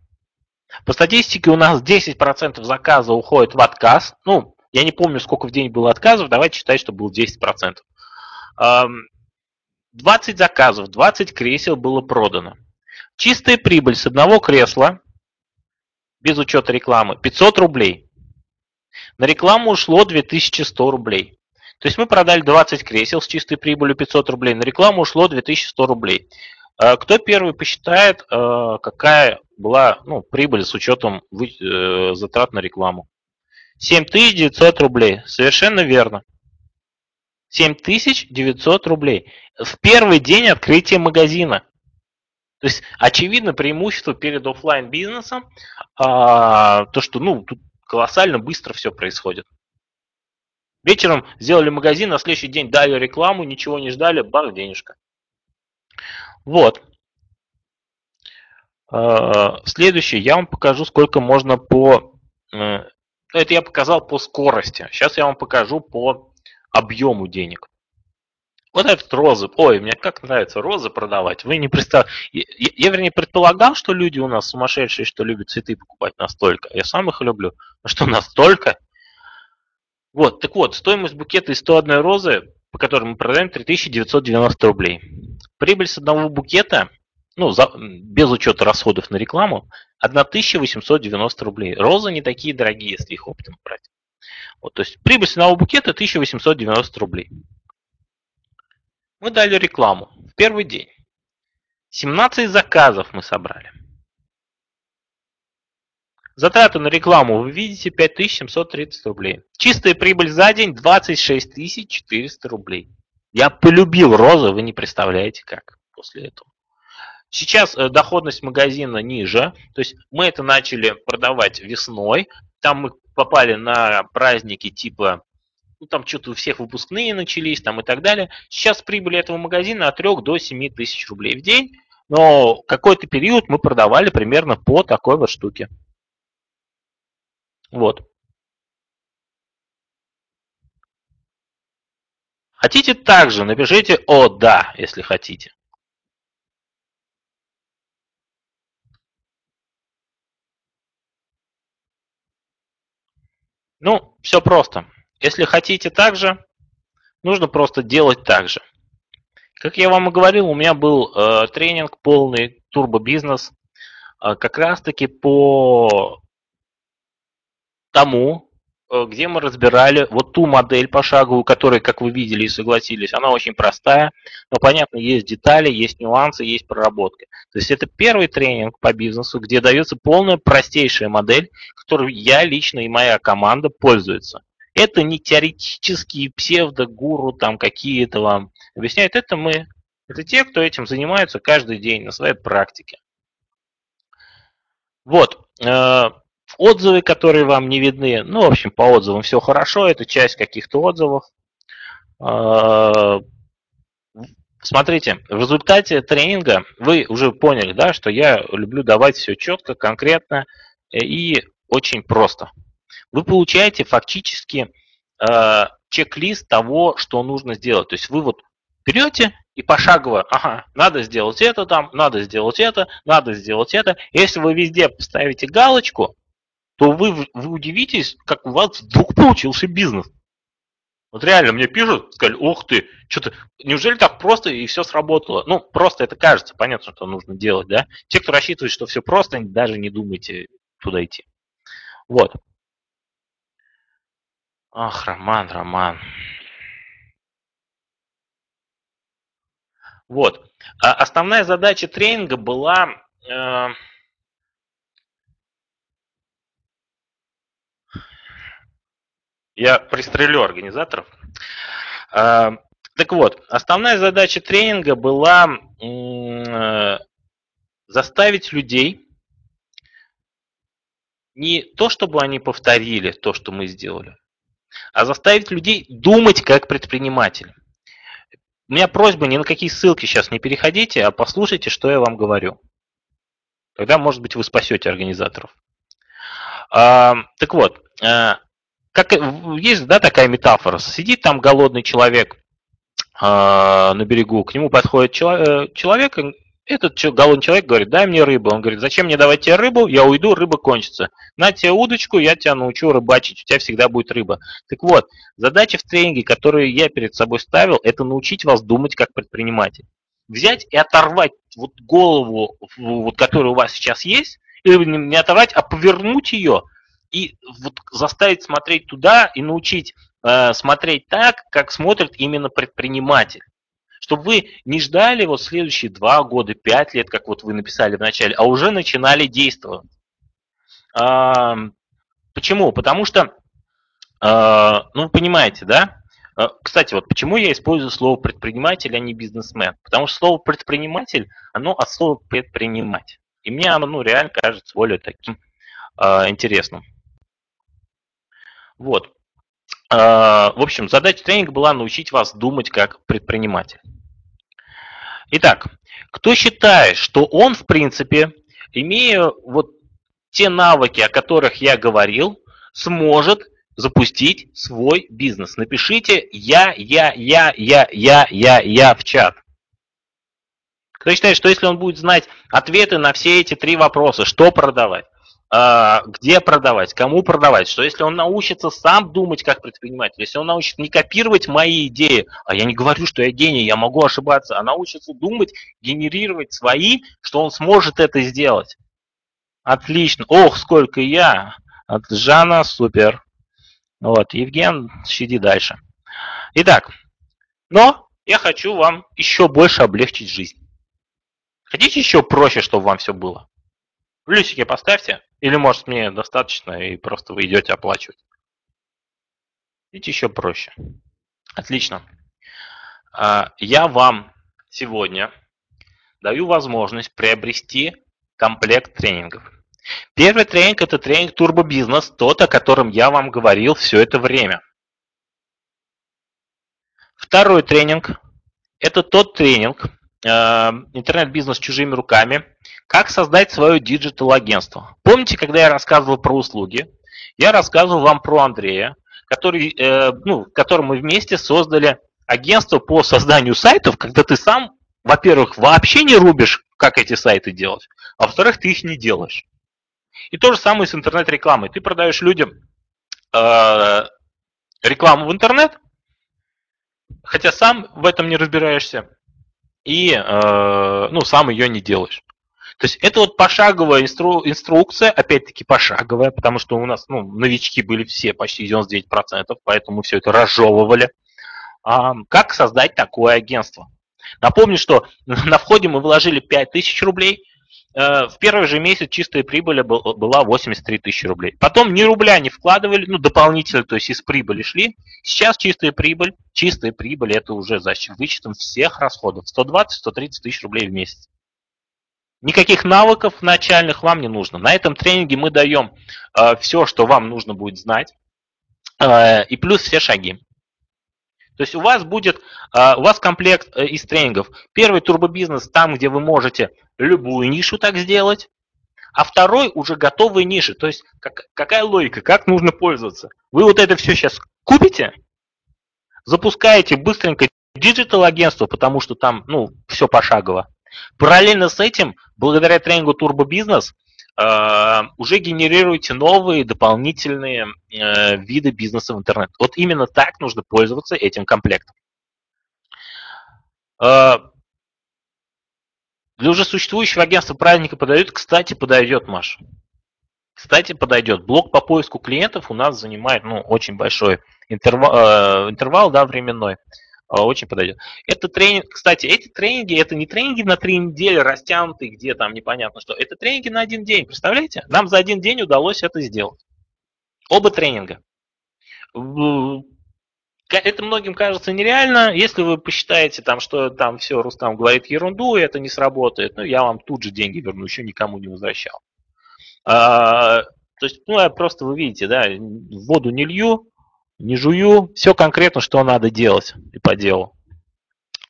По статистике у нас 10% заказа уходит в отказ. Ну, я не помню, сколько в день было отказов, давайте считать, что было 10%. 20 заказов, 20 кресел было продано. Чистая прибыль с одного кресла без учета рекламы, 500 рублей. На рекламу ушло 2100 рублей. То есть мы продали 20 кресел с чистой прибылью 500 рублей, на рекламу ушло 2100 рублей. А кто первый посчитает, а, какая была ну, прибыль с учетом э, затрат на рекламу? 7900 рублей. Совершенно верно. 7900 рублей. В первый день открытия магазина. То есть, очевидно, преимущество перед офлайн бизнесом а, то, что ну, тут колоссально быстро все происходит. Вечером сделали магазин, на следующий день дали рекламу, ничего не ждали, бах, денежка. Вот. А, следующее, я вам покажу, сколько можно по... Э, это я показал по скорости. Сейчас я вам покажу по объему денег. Вот этот розы. Ой, мне как нравится розы продавать. Вы не представляете. Я, я, вернее, предполагал, что люди у нас сумасшедшие, что любят цветы покупать настолько. Я сам их люблю. Но что настолько? Вот, так вот, стоимость букета из 101 розы, по которой мы продаем, 3990 рублей. Прибыль с одного букета, ну, за, без учета расходов на рекламу, 1890 рублей. Розы не такие дорогие, если их оптом брать. Вот, то есть прибыль с одного букета 1890 рублей. Мы дали рекламу в первый день. 17 заказов мы собрали. Затраты на рекламу вы видите 5730 рублей. Чистая прибыль за день 26 400 рублей. Я полюбил розы, вы не представляете как после этого. Сейчас э, доходность магазина ниже, то есть мы это начали продавать весной, там мы попали на праздники типа ну, там что-то у всех выпускные начались там и так далее. Сейчас прибыль этого магазина от 3 до 7 тысяч рублей в день, но какой-то период мы продавали примерно по такой вот штуке. Вот. Хотите также, напишите «О, да», если хотите. Ну, все просто. Если хотите так же, нужно просто делать так же. Как я вам и говорил, у меня был э, тренинг полный турбобизнес, э, как раз таки по тому, э, где мы разбирали вот ту модель пошаговую, которая, как вы видели и согласились, она очень простая, но понятно, есть детали, есть нюансы, есть проработка. То есть это первый тренинг по бизнесу, где дается полная простейшая модель, которую я лично и моя команда пользуется. Это не теоретические псевдогуру там какие-то вам объясняют. Это мы. Это те, кто этим занимаются каждый день на своей практике. Вот. Э, отзывы, которые вам не видны. Ну, в общем, по отзывам все хорошо. Это часть каких-то отзывов. Э, смотрите, в результате тренинга вы уже поняли, да, что я люблю давать все четко, конкретно и очень просто вы получаете фактически э, чек-лист того, что нужно сделать. То есть вы вот берете и пошагово, ага, надо сделать это там, надо сделать это, надо сделать это. Если вы везде поставите галочку, то вы, вы удивитесь, как у вас вдруг получился бизнес. Вот реально мне пишут, сказали, ух ты, что-то, неужели так просто и все сработало? Ну, просто это кажется, понятно, что нужно делать, да? Те, кто рассчитывает, что все просто, даже не думайте туда идти. Вот. Ах, Роман, Роман. Вот. А основная задача тренинга была э, я пристрелю организаторов. Э, так вот, основная задача тренинга была э, заставить людей не то, чтобы они повторили то, что мы сделали, а заставить людей думать как предприниматель. У меня просьба, ни на какие ссылки сейчас не переходите, а послушайте, что я вам говорю. Тогда, может быть, вы спасете организаторов. А, так вот, а, как, есть да, такая метафора. Сидит там голодный человек а, на берегу, к нему подходит человек, человек этот голодный человек говорит, дай мне рыбу. Он говорит, зачем мне давать тебе рыбу? Я уйду, рыба кончится. На тебе удочку, я тебя научу рыбачить, у тебя всегда будет рыба. Так вот, задача в тренинге, которую я перед собой ставил, это научить вас думать как предприниматель. Взять и оторвать вот голову, вот, которая у вас сейчас есть, или не оторвать, а повернуть ее и вот заставить смотреть туда и научить э, смотреть так, как смотрит именно предприниматель чтобы вы не ждали вот следующие два года, пять лет, как вот вы написали в начале, а уже начинали действовать. А, почему? Потому что, а, ну, понимаете, да, Э, кстати, вот почему я использую слово предприниматель, а не бизнесмен? Потому что слово предприниматель, оно от слова предпринимать. И мне оно ну, реально кажется более таким э, интересным. Вот. Э, в общем, задача тренинга была научить вас думать как предприниматель. Итак, кто считает, что он, в принципе, имея вот те навыки, о которых я говорил, сможет запустить свой бизнес. Напишите я, я, я, я, я, я, я в чат. Кто считает, что если он будет знать ответы на все эти три вопроса, что продавать, а, где продавать, кому продавать, что если он научится сам думать как предприниматель, если он научится не копировать мои идеи, а я не говорю, что я гений, я могу ошибаться, а научится думать, генерировать свои, что он сможет это сделать. Отлично. Ох, сколько я. От Жана, супер. Вот, Евген, щади дальше. Итак, но я хочу вам еще больше облегчить жизнь. Хотите еще проще, чтобы вам все было? Плюсики поставьте. Или, может, мне достаточно, и просто вы идете оплачивать. Хотите еще проще. Отлично. А, я вам сегодня даю возможность приобрести комплект тренингов. Первый тренинг – это тренинг «Турбобизнес», тот, о котором я вам говорил все это время. Второй тренинг – это тот тренинг э, «Интернет-бизнес чужими руками», как создать свое digital-агентство. Помните, когда я рассказывал про услуги, я рассказывал вам про Андрея, который, э, ну, которым мы вместе создали агентство по созданию сайтов, когда ты сам, во-первых, вообще не рубишь, как эти сайты делать, а во-вторых, ты их не делаешь. И то же самое с интернет-рекламой. Ты продаешь людям э, рекламу в интернет, хотя сам в этом не разбираешься, и э, ну, сам ее не делаешь. То есть это вот пошаговая инстру, инструкция, опять-таки пошаговая, потому что у нас ну, новички были все, почти 99%, поэтому мы все это разжевывали. А, как создать такое агентство? Напомню, что на входе мы вложили 5000 рублей, Э, в первый же месяц чистая прибыль была 83 тысячи рублей. Потом ни рубля не вкладывали, ну, дополнительно, то есть из прибыли шли. Сейчас чистая прибыль, чистая прибыль это уже за вычетом всех расходов. 120-130 тысяч рублей в месяц. Никаких навыков начальных вам не нужно. На этом тренинге мы даем э, все, что вам нужно будет знать, э, и плюс все шаги. То есть у вас будет, а, у вас комплект э, из тренингов. Первый турбобизнес там, где вы можете любую нишу так сделать, а второй уже готовые ниши. То есть как, какая логика, как нужно пользоваться. Вы вот это все сейчас купите, запускаете быстренько digital-агентство, потому что там ну, все пошагово. Параллельно с этим, благодаря тренингу Турбобизнес, Э, уже генерируете новые дополнительные э, виды бизнеса в интернет. Вот именно так нужно пользоваться этим комплектом. Э, для уже существующего агентства праздника подойдет, кстати, подойдет, Маш. Кстати, подойдет. Блок по поиску клиентов у нас занимает ну, очень большой интервал, интервал да, временной. А, очень подойдет. Это тренинг, кстати, эти тренинги, это не тренинги на три недели растянутые, где там непонятно что. Это тренинги на один день, представляете? Нам за один день удалось это сделать. Оба тренинга. Это многим кажется нереально. Если вы посчитаете, там, что там все, Рустам говорит ерунду, и это не сработает, ну, я вам тут же деньги верну, еще никому не возвращал. А, то есть, ну, просто вы видите, да, воду не лью, не жую, все конкретно, что надо делать и по делу.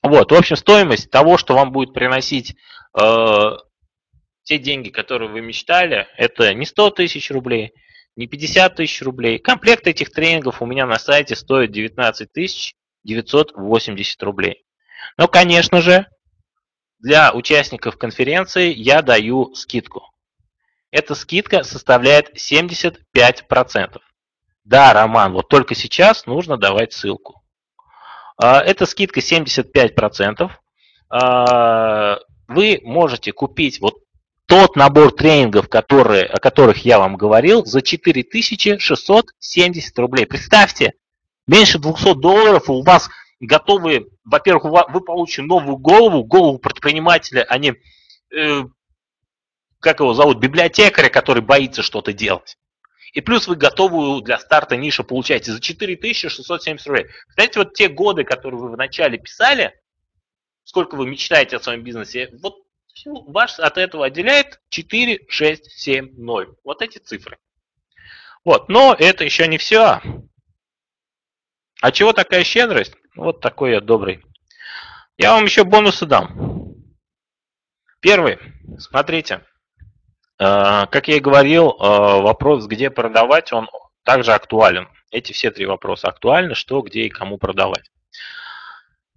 Вот, в общем, стоимость того, что вам будет приносить э, те деньги, которые вы мечтали, это не 100 тысяч рублей, не 50 тысяч рублей. Комплект этих тренингов у меня на сайте стоит 19 тысяч 980 рублей. Но, конечно же, для участников конференции я даю скидку. Эта скидка составляет 75%. Да, Роман, вот только сейчас нужно давать ссылку. А, это скидка 75%. А, вы можете купить вот тот набор тренингов, которые, о которых я вам говорил, за 4670 рублей. Представьте, меньше 200 долларов, у вас готовы, во-первых, вы получите новую голову, голову предпринимателя, а не, э, как его зовут, библиотекаря, который боится что-то делать. И плюс вы готовую для старта нишу получаете за 4670 рублей. Знаете, вот те годы, которые вы вначале писали, сколько вы мечтаете о своем бизнесе, вот вас от этого отделяет 4, 6, 7, 0. Вот эти цифры. Вот, но это еще не все. А чего такая щедрость? Вот такой я добрый. Я вам еще бонусы дам. Первый. Смотрите. Э, как я и говорил, э, вопрос, где продавать, он также актуален. Эти все три вопроса актуальны, что, где и кому продавать.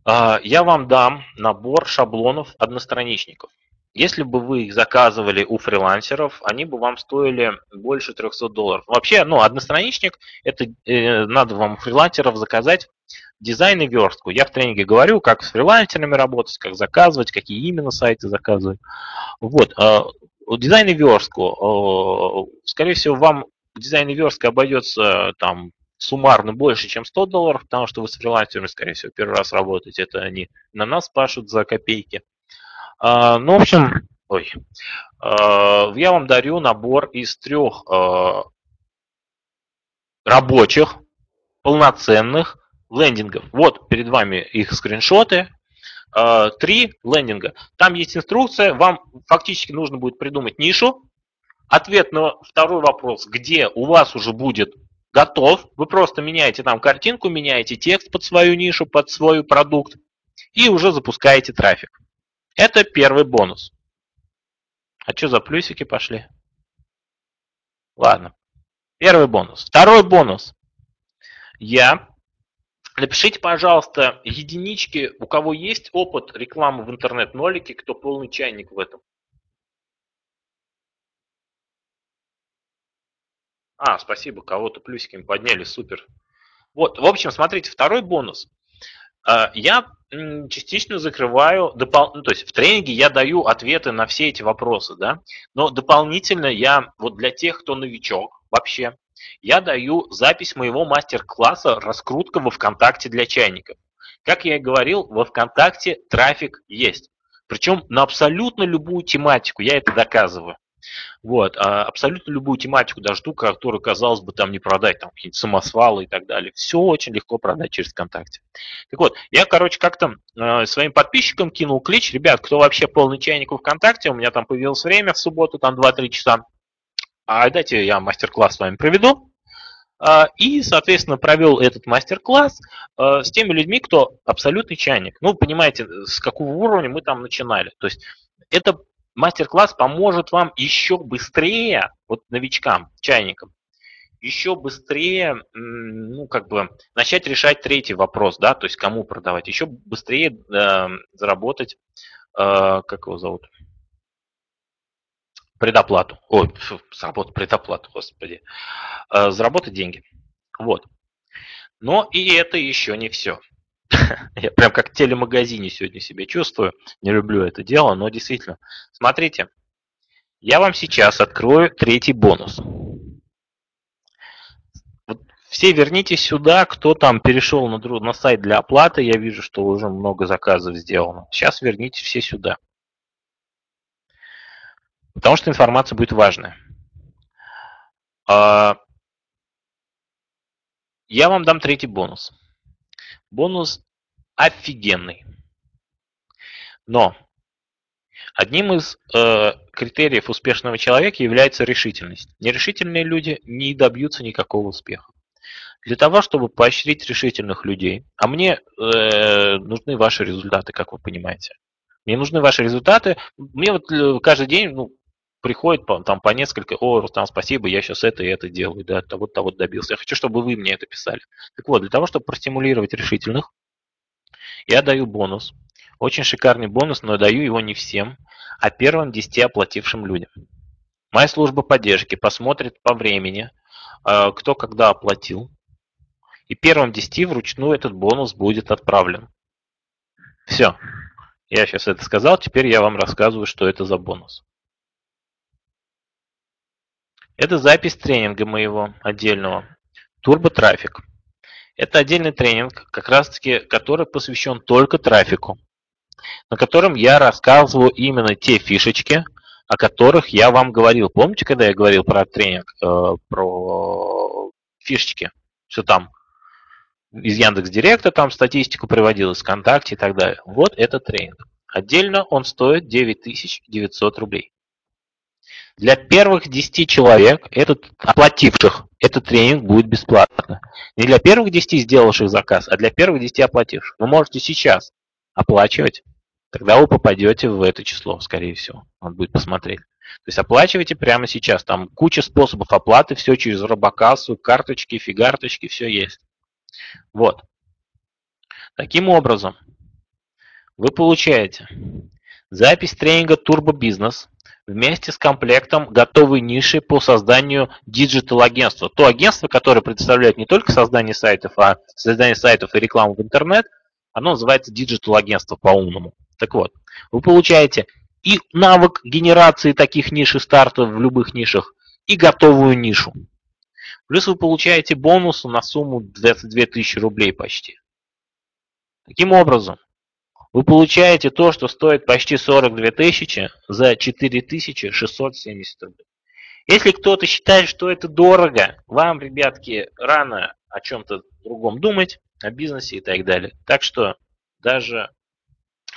Э, я вам дам набор шаблонов одностраничников. Если бы вы их заказывали у фрилансеров, они бы вам стоили больше 300 долларов. Вообще, ну, одностраничник, это надо вам фрилансеров заказать дизайн и верстку. Я в тренинге говорю, как с фрилансерами работать, как заказывать, какие именно сайты заказывать. Вот. Дизайн и верстку. Э, скорее всего, вам дизайн и верстка обойдется там суммарно больше, чем 100 долларов, потому что вы с фрилансерами, скорее всего, первый раз работаете. Это они на нас пашут за копейки. А, ну, в общем, ой, а, я вам дарю набор из трех а, рабочих, полноценных лендингов. Вот перед вами их скриншоты. Три лендинга. Там есть инструкция. Вам фактически нужно будет придумать нишу. Ответ на второй вопрос, где у вас уже будет готов. Вы просто меняете там картинку, меняете текст под свою нишу, под свой продукт и уже запускаете трафик. Это первый бонус. А что за плюсики пошли? Ладно. Первый бонус. Второй бонус. Я. Напишите, пожалуйста, единички, у кого есть опыт рекламы в интернет-нолике, кто полный чайник в этом. А, спасибо, кого-то плюсиками подняли, супер. Вот, в общем, смотрите, второй бонус. А, я частично закрываю, допол... ну, то есть в тренинге я даю ответы на все эти вопросы, да, но дополнительно я, вот для тех, кто новичок вообще, я даю запись моего мастер-класса «Раскрутка во ВКонтакте для чайников». Как я и говорил, во ВКонтакте трафик есть. Причем на абсолютно любую тематику, я это доказываю. Вот, а абсолютно любую тематику, даже ту, которую, казалось бы, там не продать, там какие-то самосвалы и так далее. Все очень легко продать через ВКонтакте. Так вот, я, короче, как-то э, своим подписчикам кинул клич, ребят, кто вообще полный чайник в ВКонтакте, у меня там появилось время в субботу, там 2-3 часа, а дайте я мастер-класс с вами проведу. А, и, соответственно, провел этот мастер-класс э, с теми людьми, кто абсолютный чайник. Ну, понимаете, с какого уровня мы там начинали. То есть это мастер-класс поможет вам еще быстрее, вот новичкам, чайникам, еще быстрее, ну, как бы, начать решать третий вопрос, да, то есть кому продавать, еще быстрее э, заработать, э, как его зовут, предоплату, ой, заработать предоплату, господи, э, заработать деньги, вот. Но и это еще не все. Я прям как в телемагазине сегодня себя чувствую. Не люблю это дело, но действительно. Смотрите, я вам сейчас открою третий бонус. Вот все вернитесь сюда, кто там перешел на, на сайт для оплаты. Я вижу, что уже много заказов сделано. Сейчас вернитесь все сюда. Потому что информация будет важная. А, я вам дам третий бонус. Бонус офигенный. Но одним из э, критериев успешного человека является решительность. Нерешительные люди не добьются никакого успеха. Для того, чтобы поощрить решительных людей, а мне э, нужны ваши результаты, как вы понимаете. Мне нужны ваши результаты. Мне вот э, каждый день ну, приходит по, там по несколько, о, Рустам, спасибо, я сейчас это и это делаю, да, того-то добился. Я хочу, чтобы вы мне это писали. Так вот, для того, чтобы простимулировать решительных, я даю бонус. Очень шикарный бонус, но даю его не всем, а первым 10 оплатившим людям. Моя служба поддержки посмотрит по времени, э, кто когда оплатил. И первым 10 вручную этот бонус будет отправлен. Все. Я сейчас это сказал, теперь я вам рассказываю, что это за бонус. Это запись тренинга моего отдельного. Турботрафик. Это отдельный тренинг, как раз таки, который посвящен только трафику, на котором я рассказываю именно те фишечки, о которых я вам говорил. Помните, когда я говорил про тренинг, э, про фишечки, что там из Яндекс Директа там статистику приводил, из ВКонтакте и так далее. Вот этот тренинг. Отдельно он стоит 9900 рублей. Для первых 10 человек, этот, оплативших этот тренинг, будет бесплатно. Не для первых 10 сделавших заказ, а для первых 10 оплативших. Вы можете сейчас оплачивать, тогда вы попадете в это число, скорее всего. Он будет посмотреть. То есть оплачивайте прямо сейчас. Там куча способов оплаты, все через робокассу, карточки, фигарточки, все есть. Вот. Таким образом, вы получаете запись тренинга Турбобизнес вместе с комплектом готовой ниши по созданию digital-агентства. То агентство, которое предоставляет не только создание сайтов, а создание сайтов и рекламу в интернет, оно называется digital-агентство по-умному. Так вот, вы получаете и навык генерации таких ниш и стартов в любых нишах, и готовую нишу. Плюс вы получаете бонус на сумму 22 тысячи рублей почти. Таким образом, вы получаете то, что стоит почти 42 тысячи за 4670 рублей. Если кто-то считает, что это дорого, вам, ребятки, рано о чем-то другом думать, о бизнесе и так далее. Так что даже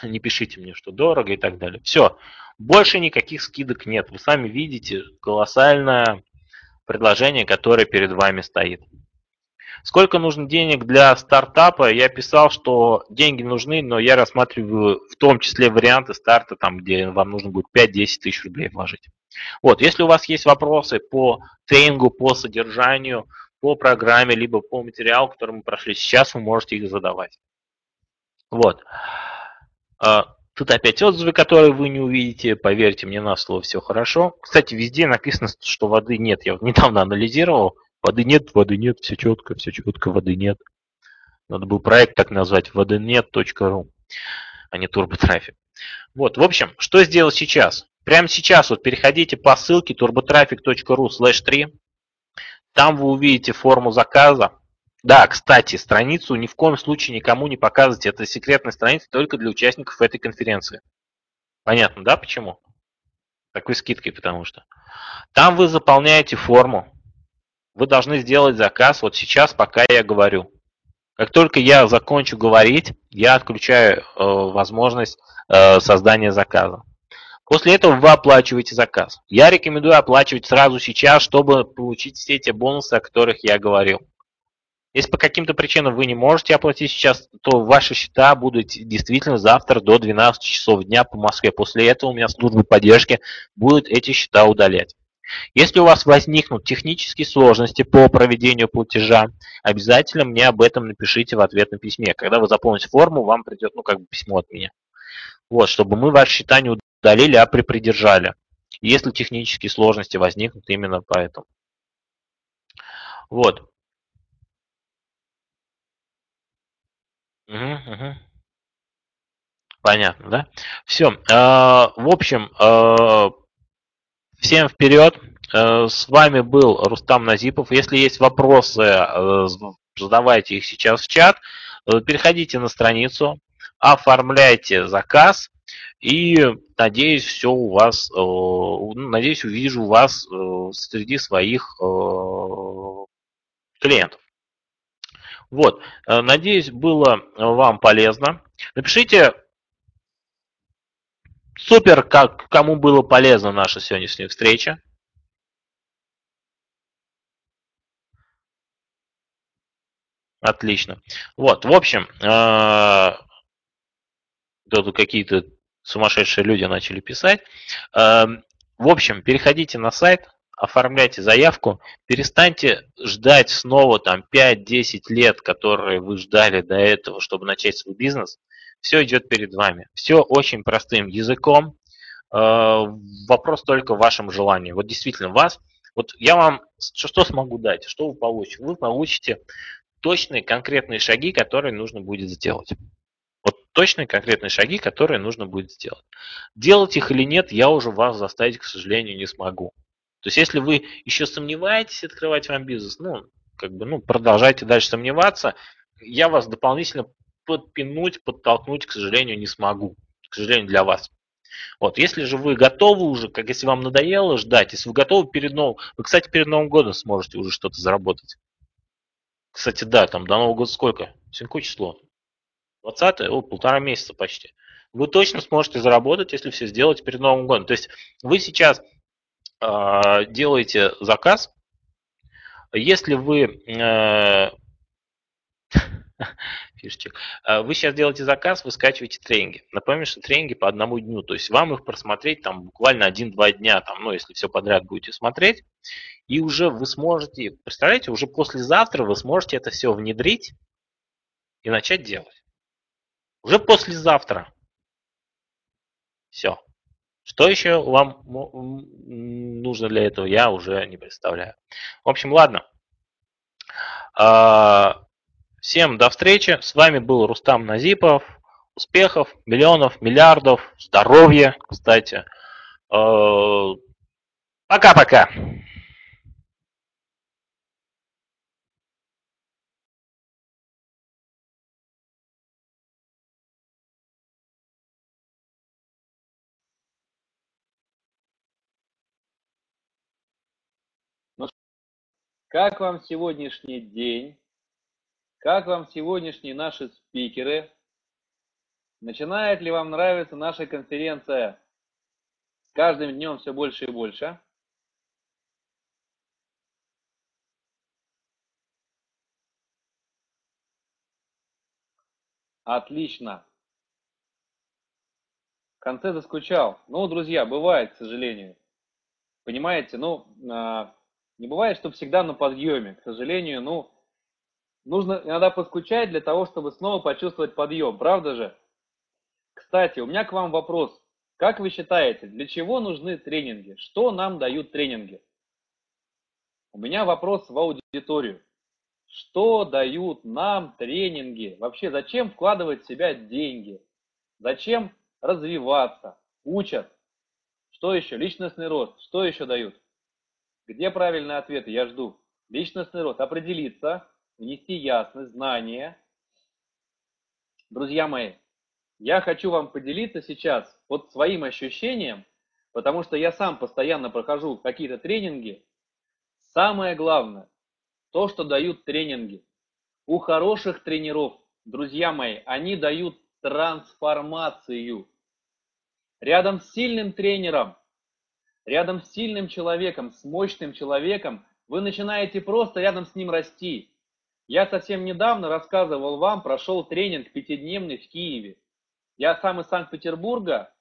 не пишите мне, что дорого и так далее. Все, больше никаких скидок нет. Вы сами видите колоссальное предложение, которое перед вами стоит. Сколько нужно денег для стартапа? Я писал, что деньги нужны, но я рассматриваю в том числе варианты старта, там, где вам нужно будет 5-10 тысяч рублей вложить. Вот, если у вас есть вопросы по тренингу, по содержанию, по программе, либо по материалу, который мы прошли сейчас, вы можете их задавать. Вот. А, тут опять отзывы, которые вы не увидите. Поверьте мне на слово, все хорошо. Кстати, везде написано, что воды нет. Я вот недавно анализировал. Воды нет, воды нет, все четко, все четко, воды нет. Надо был проект так назвать, водонет.ру, а не турботрафик. Вот, в общем, что сделать сейчас? Прямо сейчас вот переходите по ссылке turbotraffic.ru slash 3. Там вы увидите форму заказа. Да, кстати, страницу ни в коем случае никому не показывайте. Это секретная страница только для участников этой конференции. Понятно, да, почему? Такой скидкой, потому что. Там вы заполняете форму. Вы должны сделать заказ вот сейчас, пока я говорю. Как только я закончу говорить, я отключаю э, возможность э, создания заказа. После этого вы оплачиваете заказ. Я рекомендую оплачивать сразу сейчас, чтобы получить все те бонусы, о которых я говорил. Если по каким-то причинам вы не можете оплатить сейчас, то ваши счета будут действительно завтра до 12 часов дня по Москве. После этого у меня служба поддержки будет эти счета удалять. Если у вас возникнут технические сложности по проведению платежа, обязательно мне об этом напишите в ответном письме. Когда вы заполните форму, вам придет ну, как бы письмо от меня. Вот, чтобы мы ваши счета удалили, а припридержали. Если технические сложности возникнут именно поэтому. Вот. Угу, угу. Понятно, да? Все. А, в общем, а, всем вперед. А, с вами был Рустам Назипов. Если есть вопросы, задавайте их сейчас в чат. Переходите на страницу, оформляйте заказ. И надеюсь, все у вас, надеюсь, увижу вас среди своих клиентов. Вот, э, надеюсь, было вам полезно. Напишите супер, как, кому было полезна наша сегодняшняя встреча. Отлично. Вот, в общем, э, тут какие-то сумасшедшие люди начали писать. Э, в общем, переходите на сайт оформляйте заявку, перестаньте ждать снова там 5-10 лет, которые вы ждали до этого, чтобы начать свой бизнес. Все идет перед вами. Все очень простым языком. Э, вопрос только в вашем желании. Вот действительно вас, вот я вам что, что смогу дать, что вы получите? Вы получите точные конкретные шаги, которые нужно будет сделать. Вот точные конкретные шаги, которые нужно будет сделать. Делать их или нет, я уже вас заставить, к сожалению, не смогу. То есть, если вы еще сомневаетесь открывать вам бизнес, ну, как бы, ну, продолжайте дальше сомневаться. Я вас дополнительно подпинуть, подтолкнуть, к сожалению, не смогу. К сожалению, для вас. Вот, если же вы готовы уже, как если вам надоело ждать, если вы готовы перед Новым... Вы, кстати, перед Новым годом сможете уже что-то заработать. Кстати, да, там до Нового года сколько? Сегодня число? 20 о, полтора месяца почти. Вы точно сможете заработать, если все сделаете перед Новым годом. То есть вы сейчас э, делаете заказ, если вы э, фишечек. А, вы сейчас делаете заказ, вы скачиваете тренинги. Напомню, что тренинги по одному дню. То есть вам их просмотреть там буквально один-два дня, там, ну, если все подряд будете смотреть. И уже вы сможете, представляете, уже послезавтра вы сможете это все внедрить и начать делать. Уже послезавтра. Все. Что еще вам нужно для этого, я уже не представляю. В общем, ладно. Всем до встречи. С вами был Рустам Назипов. Успехов, миллионов, миллиардов, здоровья, кстати. Э, пока-пока. Ну, как вам сегодняшний день? Как вам сегодняшние наши спикеры? Начинает ли вам нравиться наша конференция с каждым днем все больше и больше? Отлично. В конце заскучал. Ну, друзья, бывает, к сожалению. Понимаете, ну, а, не бывает, что всегда на подъеме. К сожалению, ну, Нужно иногда поскучать для того, чтобы снова почувствовать подъем, правда же? Кстати, у меня к вам вопрос. Как вы считаете, для чего нужны тренинги? Что нам дают тренинги? У меня вопрос в аудиторию. Что дают нам тренинги? Вообще, зачем вкладывать в себя деньги? Зачем развиваться? Учат? Что еще? Личностный рост. Что еще дают? Где правильные ответы? Я жду. Личностный рост. Определиться внести ясность, знания. Друзья мои, я хочу вам поделиться сейчас вот своим ощущением, потому что я сам постоянно прохожу какие-то тренинги. Самое главное, то, что дают тренинги. У хороших тренеров, друзья мои, они дают трансформацию. Рядом с сильным тренером, рядом с сильным человеком, с мощным человеком, вы начинаете просто рядом с ним расти. Я совсем недавно рассказывал вам, прошел тренинг пятидневный в Киеве. Я сам из Санкт-Петербурга,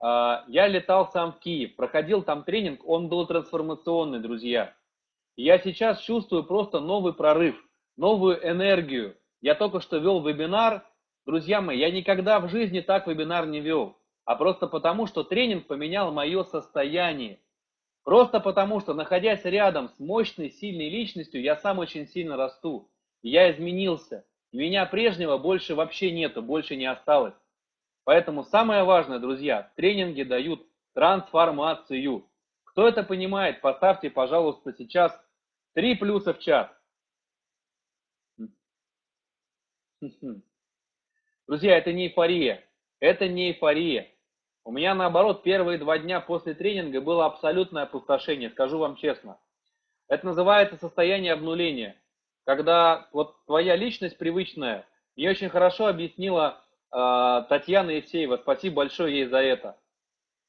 а, я летал сам в Киев, проходил там тренинг, он был трансформационный, друзья. я сейчас чувствую просто новый прорыв, новую энергию. Я только что вел вебинар, друзья мои, я никогда в жизни так вебинар не вел, а просто потому, что тренинг поменял мое состояние. Просто потому, что находясь рядом с мощной, сильной личностью, я сам очень сильно расту. я изменился. Меня прежнего больше вообще нету, больше не осталось. Поэтому самое важное, друзья, тренинги дают трансформацию. Кто это понимает, поставьте, пожалуйста, сейчас три плюса в чат. Друзья, это не эйфория. Это не эйфория. У меня, наоборот, первые два дня после тренинга было абсолютное опустошение, скажу вам честно. Это называется состояние обнуления, когда вот твоя личность привычная, мне очень хорошо объяснила э, Татьяна Евсеева, спасибо большое ей за это.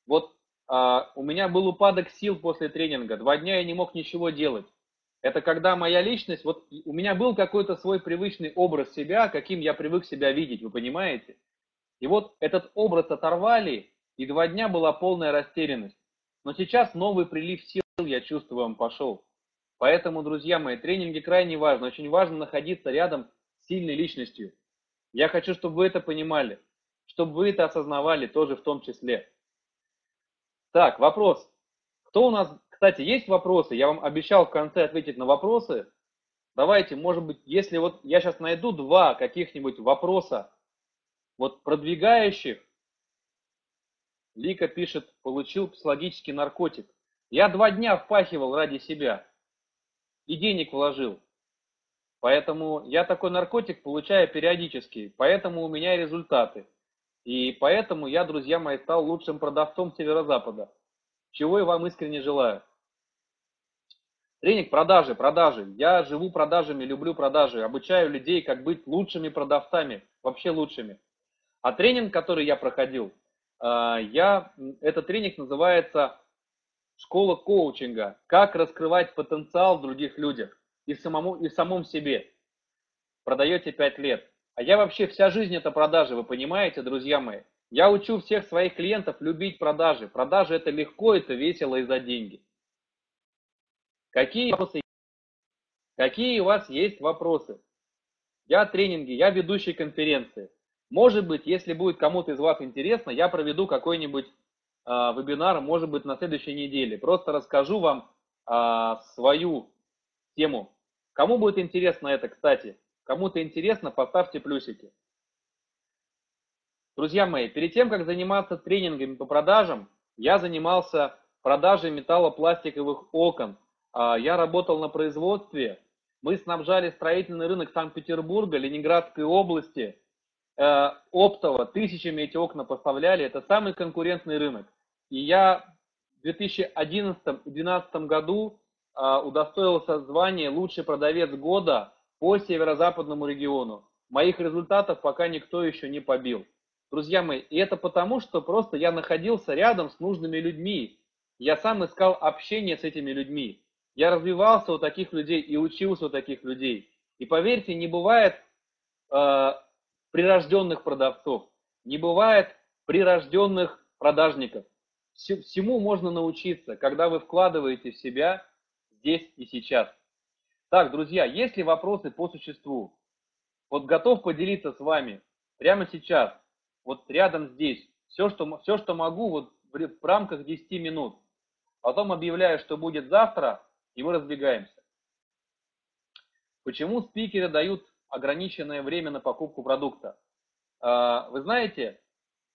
Вот э, у меня был упадок сил после тренинга, два дня я не мог ничего делать. Это когда моя личность, вот у меня был какой-то свой привычный образ себя, каким я привык себя видеть, вы понимаете? И вот этот образ оторвали, и два дня была полная растерянность. Но сейчас новый прилив сил, я чувствую, он пошел. Поэтому, друзья мои, тренинги крайне важны. Очень важно находиться рядом с сильной личностью. Я хочу, чтобы вы это понимали, чтобы вы это осознавали тоже в том числе. Так, вопрос. Кто у нас, кстати, есть вопросы? Я вам обещал в конце ответить на вопросы. Давайте, может быть, если вот я сейчас найду два каких-нибудь вопроса, вот продвигающих, Лика пишет, получил психологический наркотик. Я два дня впахивал ради себя и денег вложил. Поэтому я такой наркотик получаю периодически, поэтому у меня результаты. И поэтому я, друзья мои, стал лучшим продавцом Северо-Запада, чего и вам искренне желаю. Тренинг продажи, продажи. Я живу продажами, люблю продажи, обучаю людей, как быть лучшими продавцами, вообще лучшими. А тренинг, который я проходил, я, этот тренинг называется «Школа коучинга. Как раскрывать потенциал в других людях и, самому, и в самом себе». Продаете 5 лет. А я вообще вся жизнь это продажи, вы понимаете, друзья мои? Я учу всех своих клиентов любить продажи. Продажи это легко, это весело и за деньги. Какие вопросы? Какие у вас есть вопросы? Я тренинги, я ведущий конференции. Может быть, если будет кому-то из вас интересно, я проведу какой-нибудь э, вебинар, может быть, на следующей неделе. Просто расскажу вам э, свою тему. Кому будет интересно это, кстати? Кому-то интересно, поставьте плюсики. Друзья мои, перед тем, как заниматься тренингами по продажам, я занимался продажей металлопластиковых окон а, я работал на производстве, мы снабжали строительный рынок Санкт-Петербурга, Ленинградской области, оптово, тысячами эти окна поставляли, это самый конкурентный рынок. И я в 2011-2012 году а, удостоился звания лучший продавец года по северо-западному региону. Моих результатов пока никто еще не побил. Друзья мои, и это потому, что просто я находился рядом с нужными людьми. Я сам искал общение с этими людьми. Я развивался у таких людей и учился у таких людей. И поверьте, не бывает э, прирожденных продавцов, не бывает прирожденных продажников. Всему можно научиться, когда вы вкладываете в себя здесь и сейчас. Так, друзья, есть ли вопросы по существу? Вот готов поделиться с вами прямо сейчас, вот рядом здесь, все, что, все, что могу, вот в, в рамках 10 минут. Потом объявляю, что будет завтра, и мы разбегаемся. Почему спикеры дают ограниченное время на покупку продукта? А, вы знаете,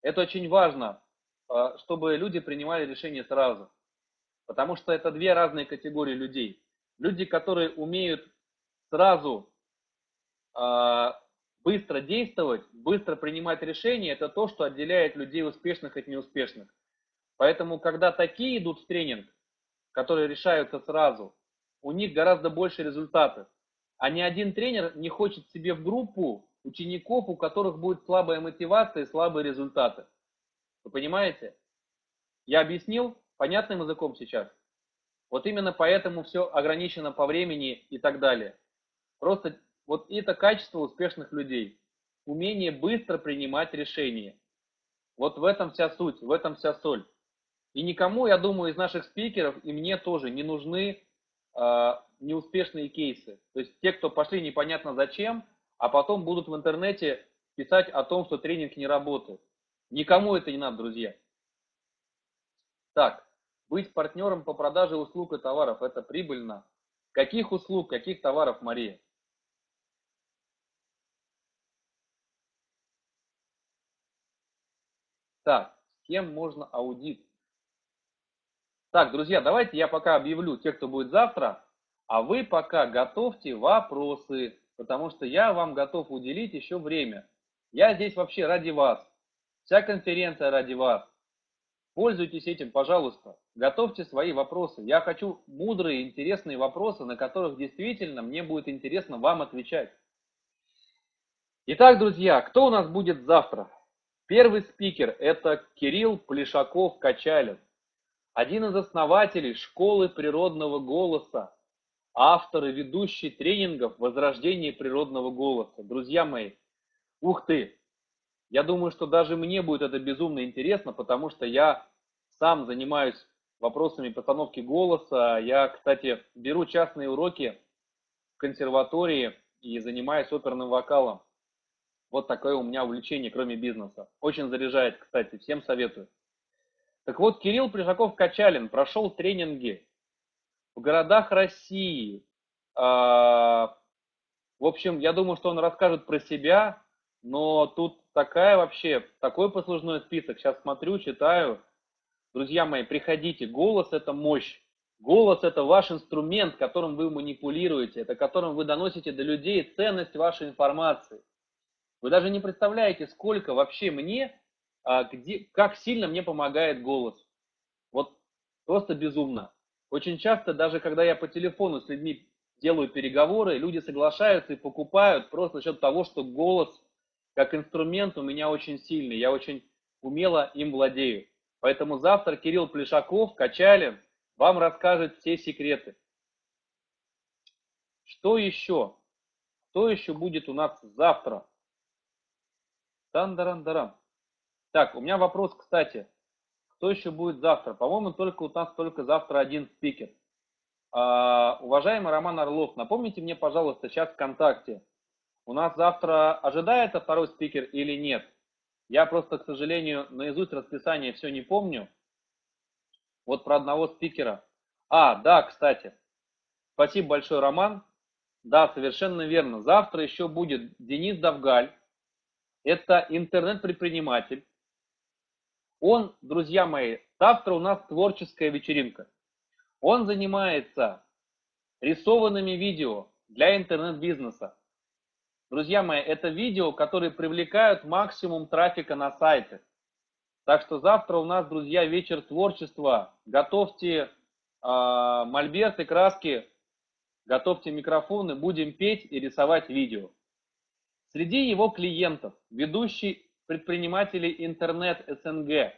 это очень важно, а, чтобы люди принимали решение сразу. Потому что это две разные категории людей. Люди, которые умеют сразу а, быстро действовать, быстро принимать решения, это то, что отделяет людей успешных от неуспешных. Поэтому, когда такие идут в тренинг, которые решаются сразу, у них гораздо больше результатов. А ни один тренер не хочет себе в группу учеников, у которых будет слабая мотивация и слабые результаты. Вы понимаете? Я объяснил понятным языком сейчас. Вот именно поэтому все ограничено по времени и так далее. Просто вот это качество успешных людей. Умение быстро принимать решения. Вот в этом вся суть, в этом вся соль. И никому, я думаю, из наших спикеров, и мне тоже не нужны неуспешные кейсы. То есть те, кто пошли непонятно зачем, а потом будут в интернете писать о том, что тренинг не работает. Никому это не надо, друзья. Так, быть партнером по продаже услуг и товаров – это прибыльно. Каких услуг, каких товаров, Мария? Так, с кем можно аудит? Так, друзья, давайте я пока объявлю тех, кто будет завтра, а вы пока готовьте вопросы, потому что я вам готов уделить еще время. Я здесь вообще ради вас. Вся конференция ради вас. Пользуйтесь этим, пожалуйста. Готовьте свои вопросы. Я хочу мудрые, интересные вопросы, на которых действительно мне будет интересно вам отвечать. Итак, друзья, кто у нас будет завтра? Первый спикер – это Кирилл Плешаков-Качалин один из основателей школы природного голоса, автор и ведущий тренингов «Возрождение природного голоса». Друзья мои, ух ты! Я думаю, что даже мне будет это безумно интересно, потому что я сам занимаюсь вопросами постановки голоса. Я, кстати, беру частные уроки в консерватории и занимаюсь оперным вокалом. Вот такое у меня увлечение, кроме бизнеса. Очень заряжает, кстати, всем советую. Так вот, Кирилл Прижаков-Качалин прошел тренинги в городах России. А, в общем, я думаю, что он расскажет про себя, но тут такая вообще, такой послужной список. Сейчас смотрю, читаю. Друзья мои, приходите. Голос – это мощь. Голос – это ваш инструмент, которым вы манипулируете, это которым вы доносите до людей ценность вашей информации. Вы даже не представляете, сколько вообще мне где, как сильно мне помогает голос. Вот просто безумно. Очень часто, даже когда я по телефону с людьми делаю переговоры, люди соглашаются и покупают просто за счет того, что голос как инструмент у меня очень сильный, я очень умело им владею. Поэтому завтра Кирилл Плешаков, Качалин, вам расскажет все секреты. Что еще? Что еще будет у нас завтра? Тандаран-дарам. Так, у меня вопрос, кстати. Кто еще будет завтра? По-моему, только у нас только завтра один спикер. А, уважаемый Роман Орлов, напомните мне, пожалуйста, сейчас ВКонтакте. У нас завтра ожидается второй спикер или нет? Я просто, к сожалению, наизусть расписание все не помню. Вот про одного спикера. А, да, кстати. Спасибо большое, Роман. Да, совершенно верно. Завтра еще будет Денис Давгаль. Это интернет-предприниматель. Он, друзья мои, завтра у нас творческая вечеринка. Он занимается рисованными видео для интернет-бизнеса. Друзья мои, это видео, которые привлекают максимум трафика на сайте. Так что завтра у нас, друзья, вечер творчества. Готовьте э, мольберты, краски, готовьте микрофоны, будем петь и рисовать видео. Среди его клиентов ведущий предпринимателей интернет СНГ,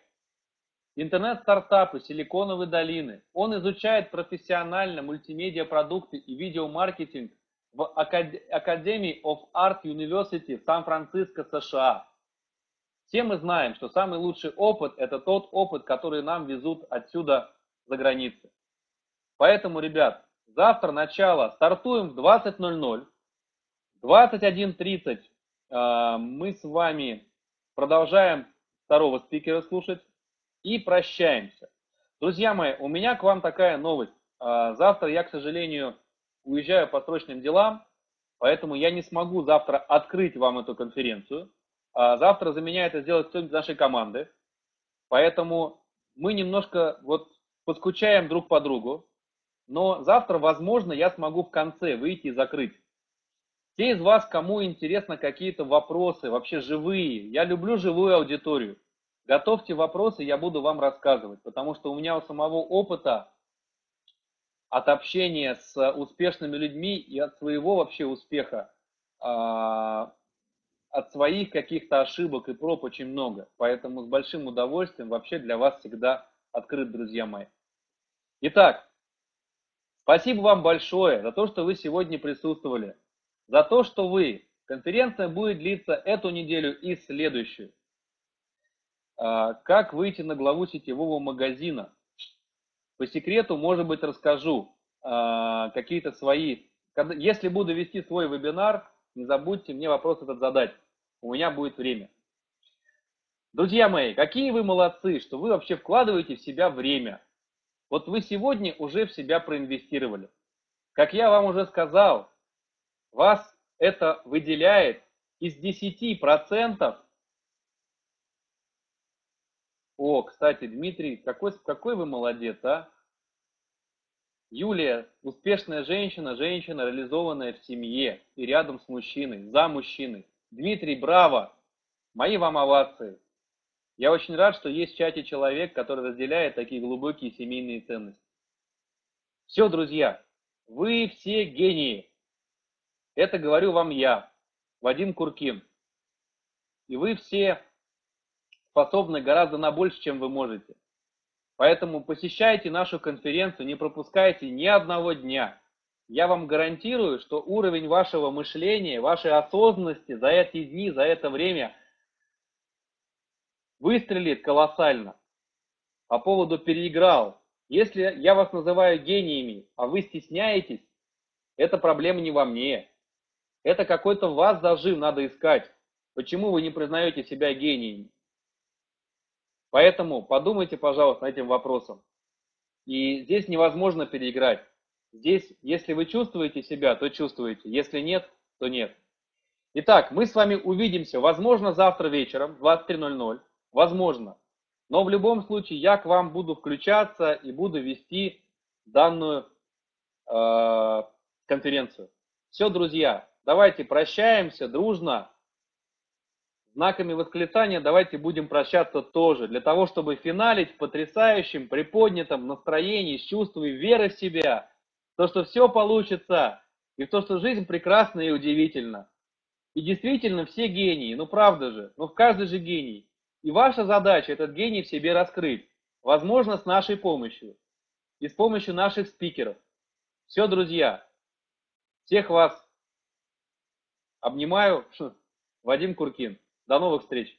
интернет-стартапы Силиконовой долины. Он изучает профессионально мультимедиа-продукты и видеомаркетинг в Academy of Art University в Сан-Франциско, США. Все мы знаем, что самый лучший опыт – это тот опыт, который нам везут отсюда за границей. Поэтому, ребят, завтра начало, стартуем в 20.00. 21.30 э, мы с вами Продолжаем второго спикера слушать и прощаемся. Друзья мои, у меня к вам такая новость. А, завтра я, к сожалению, уезжаю по срочным делам, поэтому я не смогу завтра открыть вам эту конференцию. А, завтра за меня это сделает кто-нибудь нашей команды. Поэтому мы немножко вот поскучаем друг по другу. Но завтра, возможно, я смогу в конце выйти и закрыть те из вас, кому интересно какие-то вопросы, вообще живые, я люблю живую аудиторию. Готовьте вопросы, я буду вам рассказывать, потому что у меня у самого опыта от общения с успешными людьми и от своего вообще успеха, а, от своих каких-то ошибок и проб очень много. Поэтому с большим удовольствием вообще для вас всегда открыт, друзья мои. Итак, спасибо вам большое за то, что вы сегодня присутствовали за то, что вы. Конференция будет длиться эту неделю и следующую. А, как выйти на главу сетевого магазина? По секрету, может быть, расскажу а, какие-то свои. Если буду вести свой вебинар, не забудьте мне вопрос этот задать. У меня будет время. Друзья мои, какие вы молодцы, что вы вообще вкладываете в себя время. Вот вы сегодня уже в себя проинвестировали. Как я вам уже сказал, вас это выделяет из 10%. О, кстати, Дмитрий, какой, какой вы молодец, а? Юлия, успешная женщина, женщина, реализованная в семье и рядом с мужчиной, за мужчиной. Дмитрий, браво! Мои вам овации. Я очень рад, что есть в чате человек, который разделяет такие глубокие семейные ценности. Все, друзья, вы все гении. Это говорю вам я, Вадим Куркин. И вы все способны гораздо на больше, чем вы можете. Поэтому посещайте нашу конференцию, не пропускайте ни одного дня. Я вам гарантирую, что уровень вашего мышления, вашей осознанности за эти дни, за это время выстрелит колоссально. По поводу переиграл. Если я вас называю гениями, а вы стесняетесь, это проблема не во мне. Это какой-то вас зажим надо искать. Почему вы не признаете себя гением? Поэтому подумайте, пожалуйста, над этим вопросом. И здесь невозможно переиграть. Здесь, если вы чувствуете себя, то чувствуете. Если нет, то нет. Итак, мы с вами увидимся, возможно, завтра вечером в 23.00. Возможно. Но в любом случае я к вам буду включаться и буду вести данную э, конференцию. Все, друзья, Давайте прощаемся дружно. знаками восклицания давайте будем прощаться тоже, для того, чтобы финалить в потрясающем, приподнятом настроении, с чувством веры в себя, то, что все получится, и в то, что жизнь прекрасна и удивительна. И действительно все гении, ну правда же, ну в каждый же гений. И ваша задача этот гений в себе раскрыть, возможно, с нашей помощью и с помощью наших спикеров. Все, друзья, всех вас обнимаю. Вадим Куркин. До новых встреч!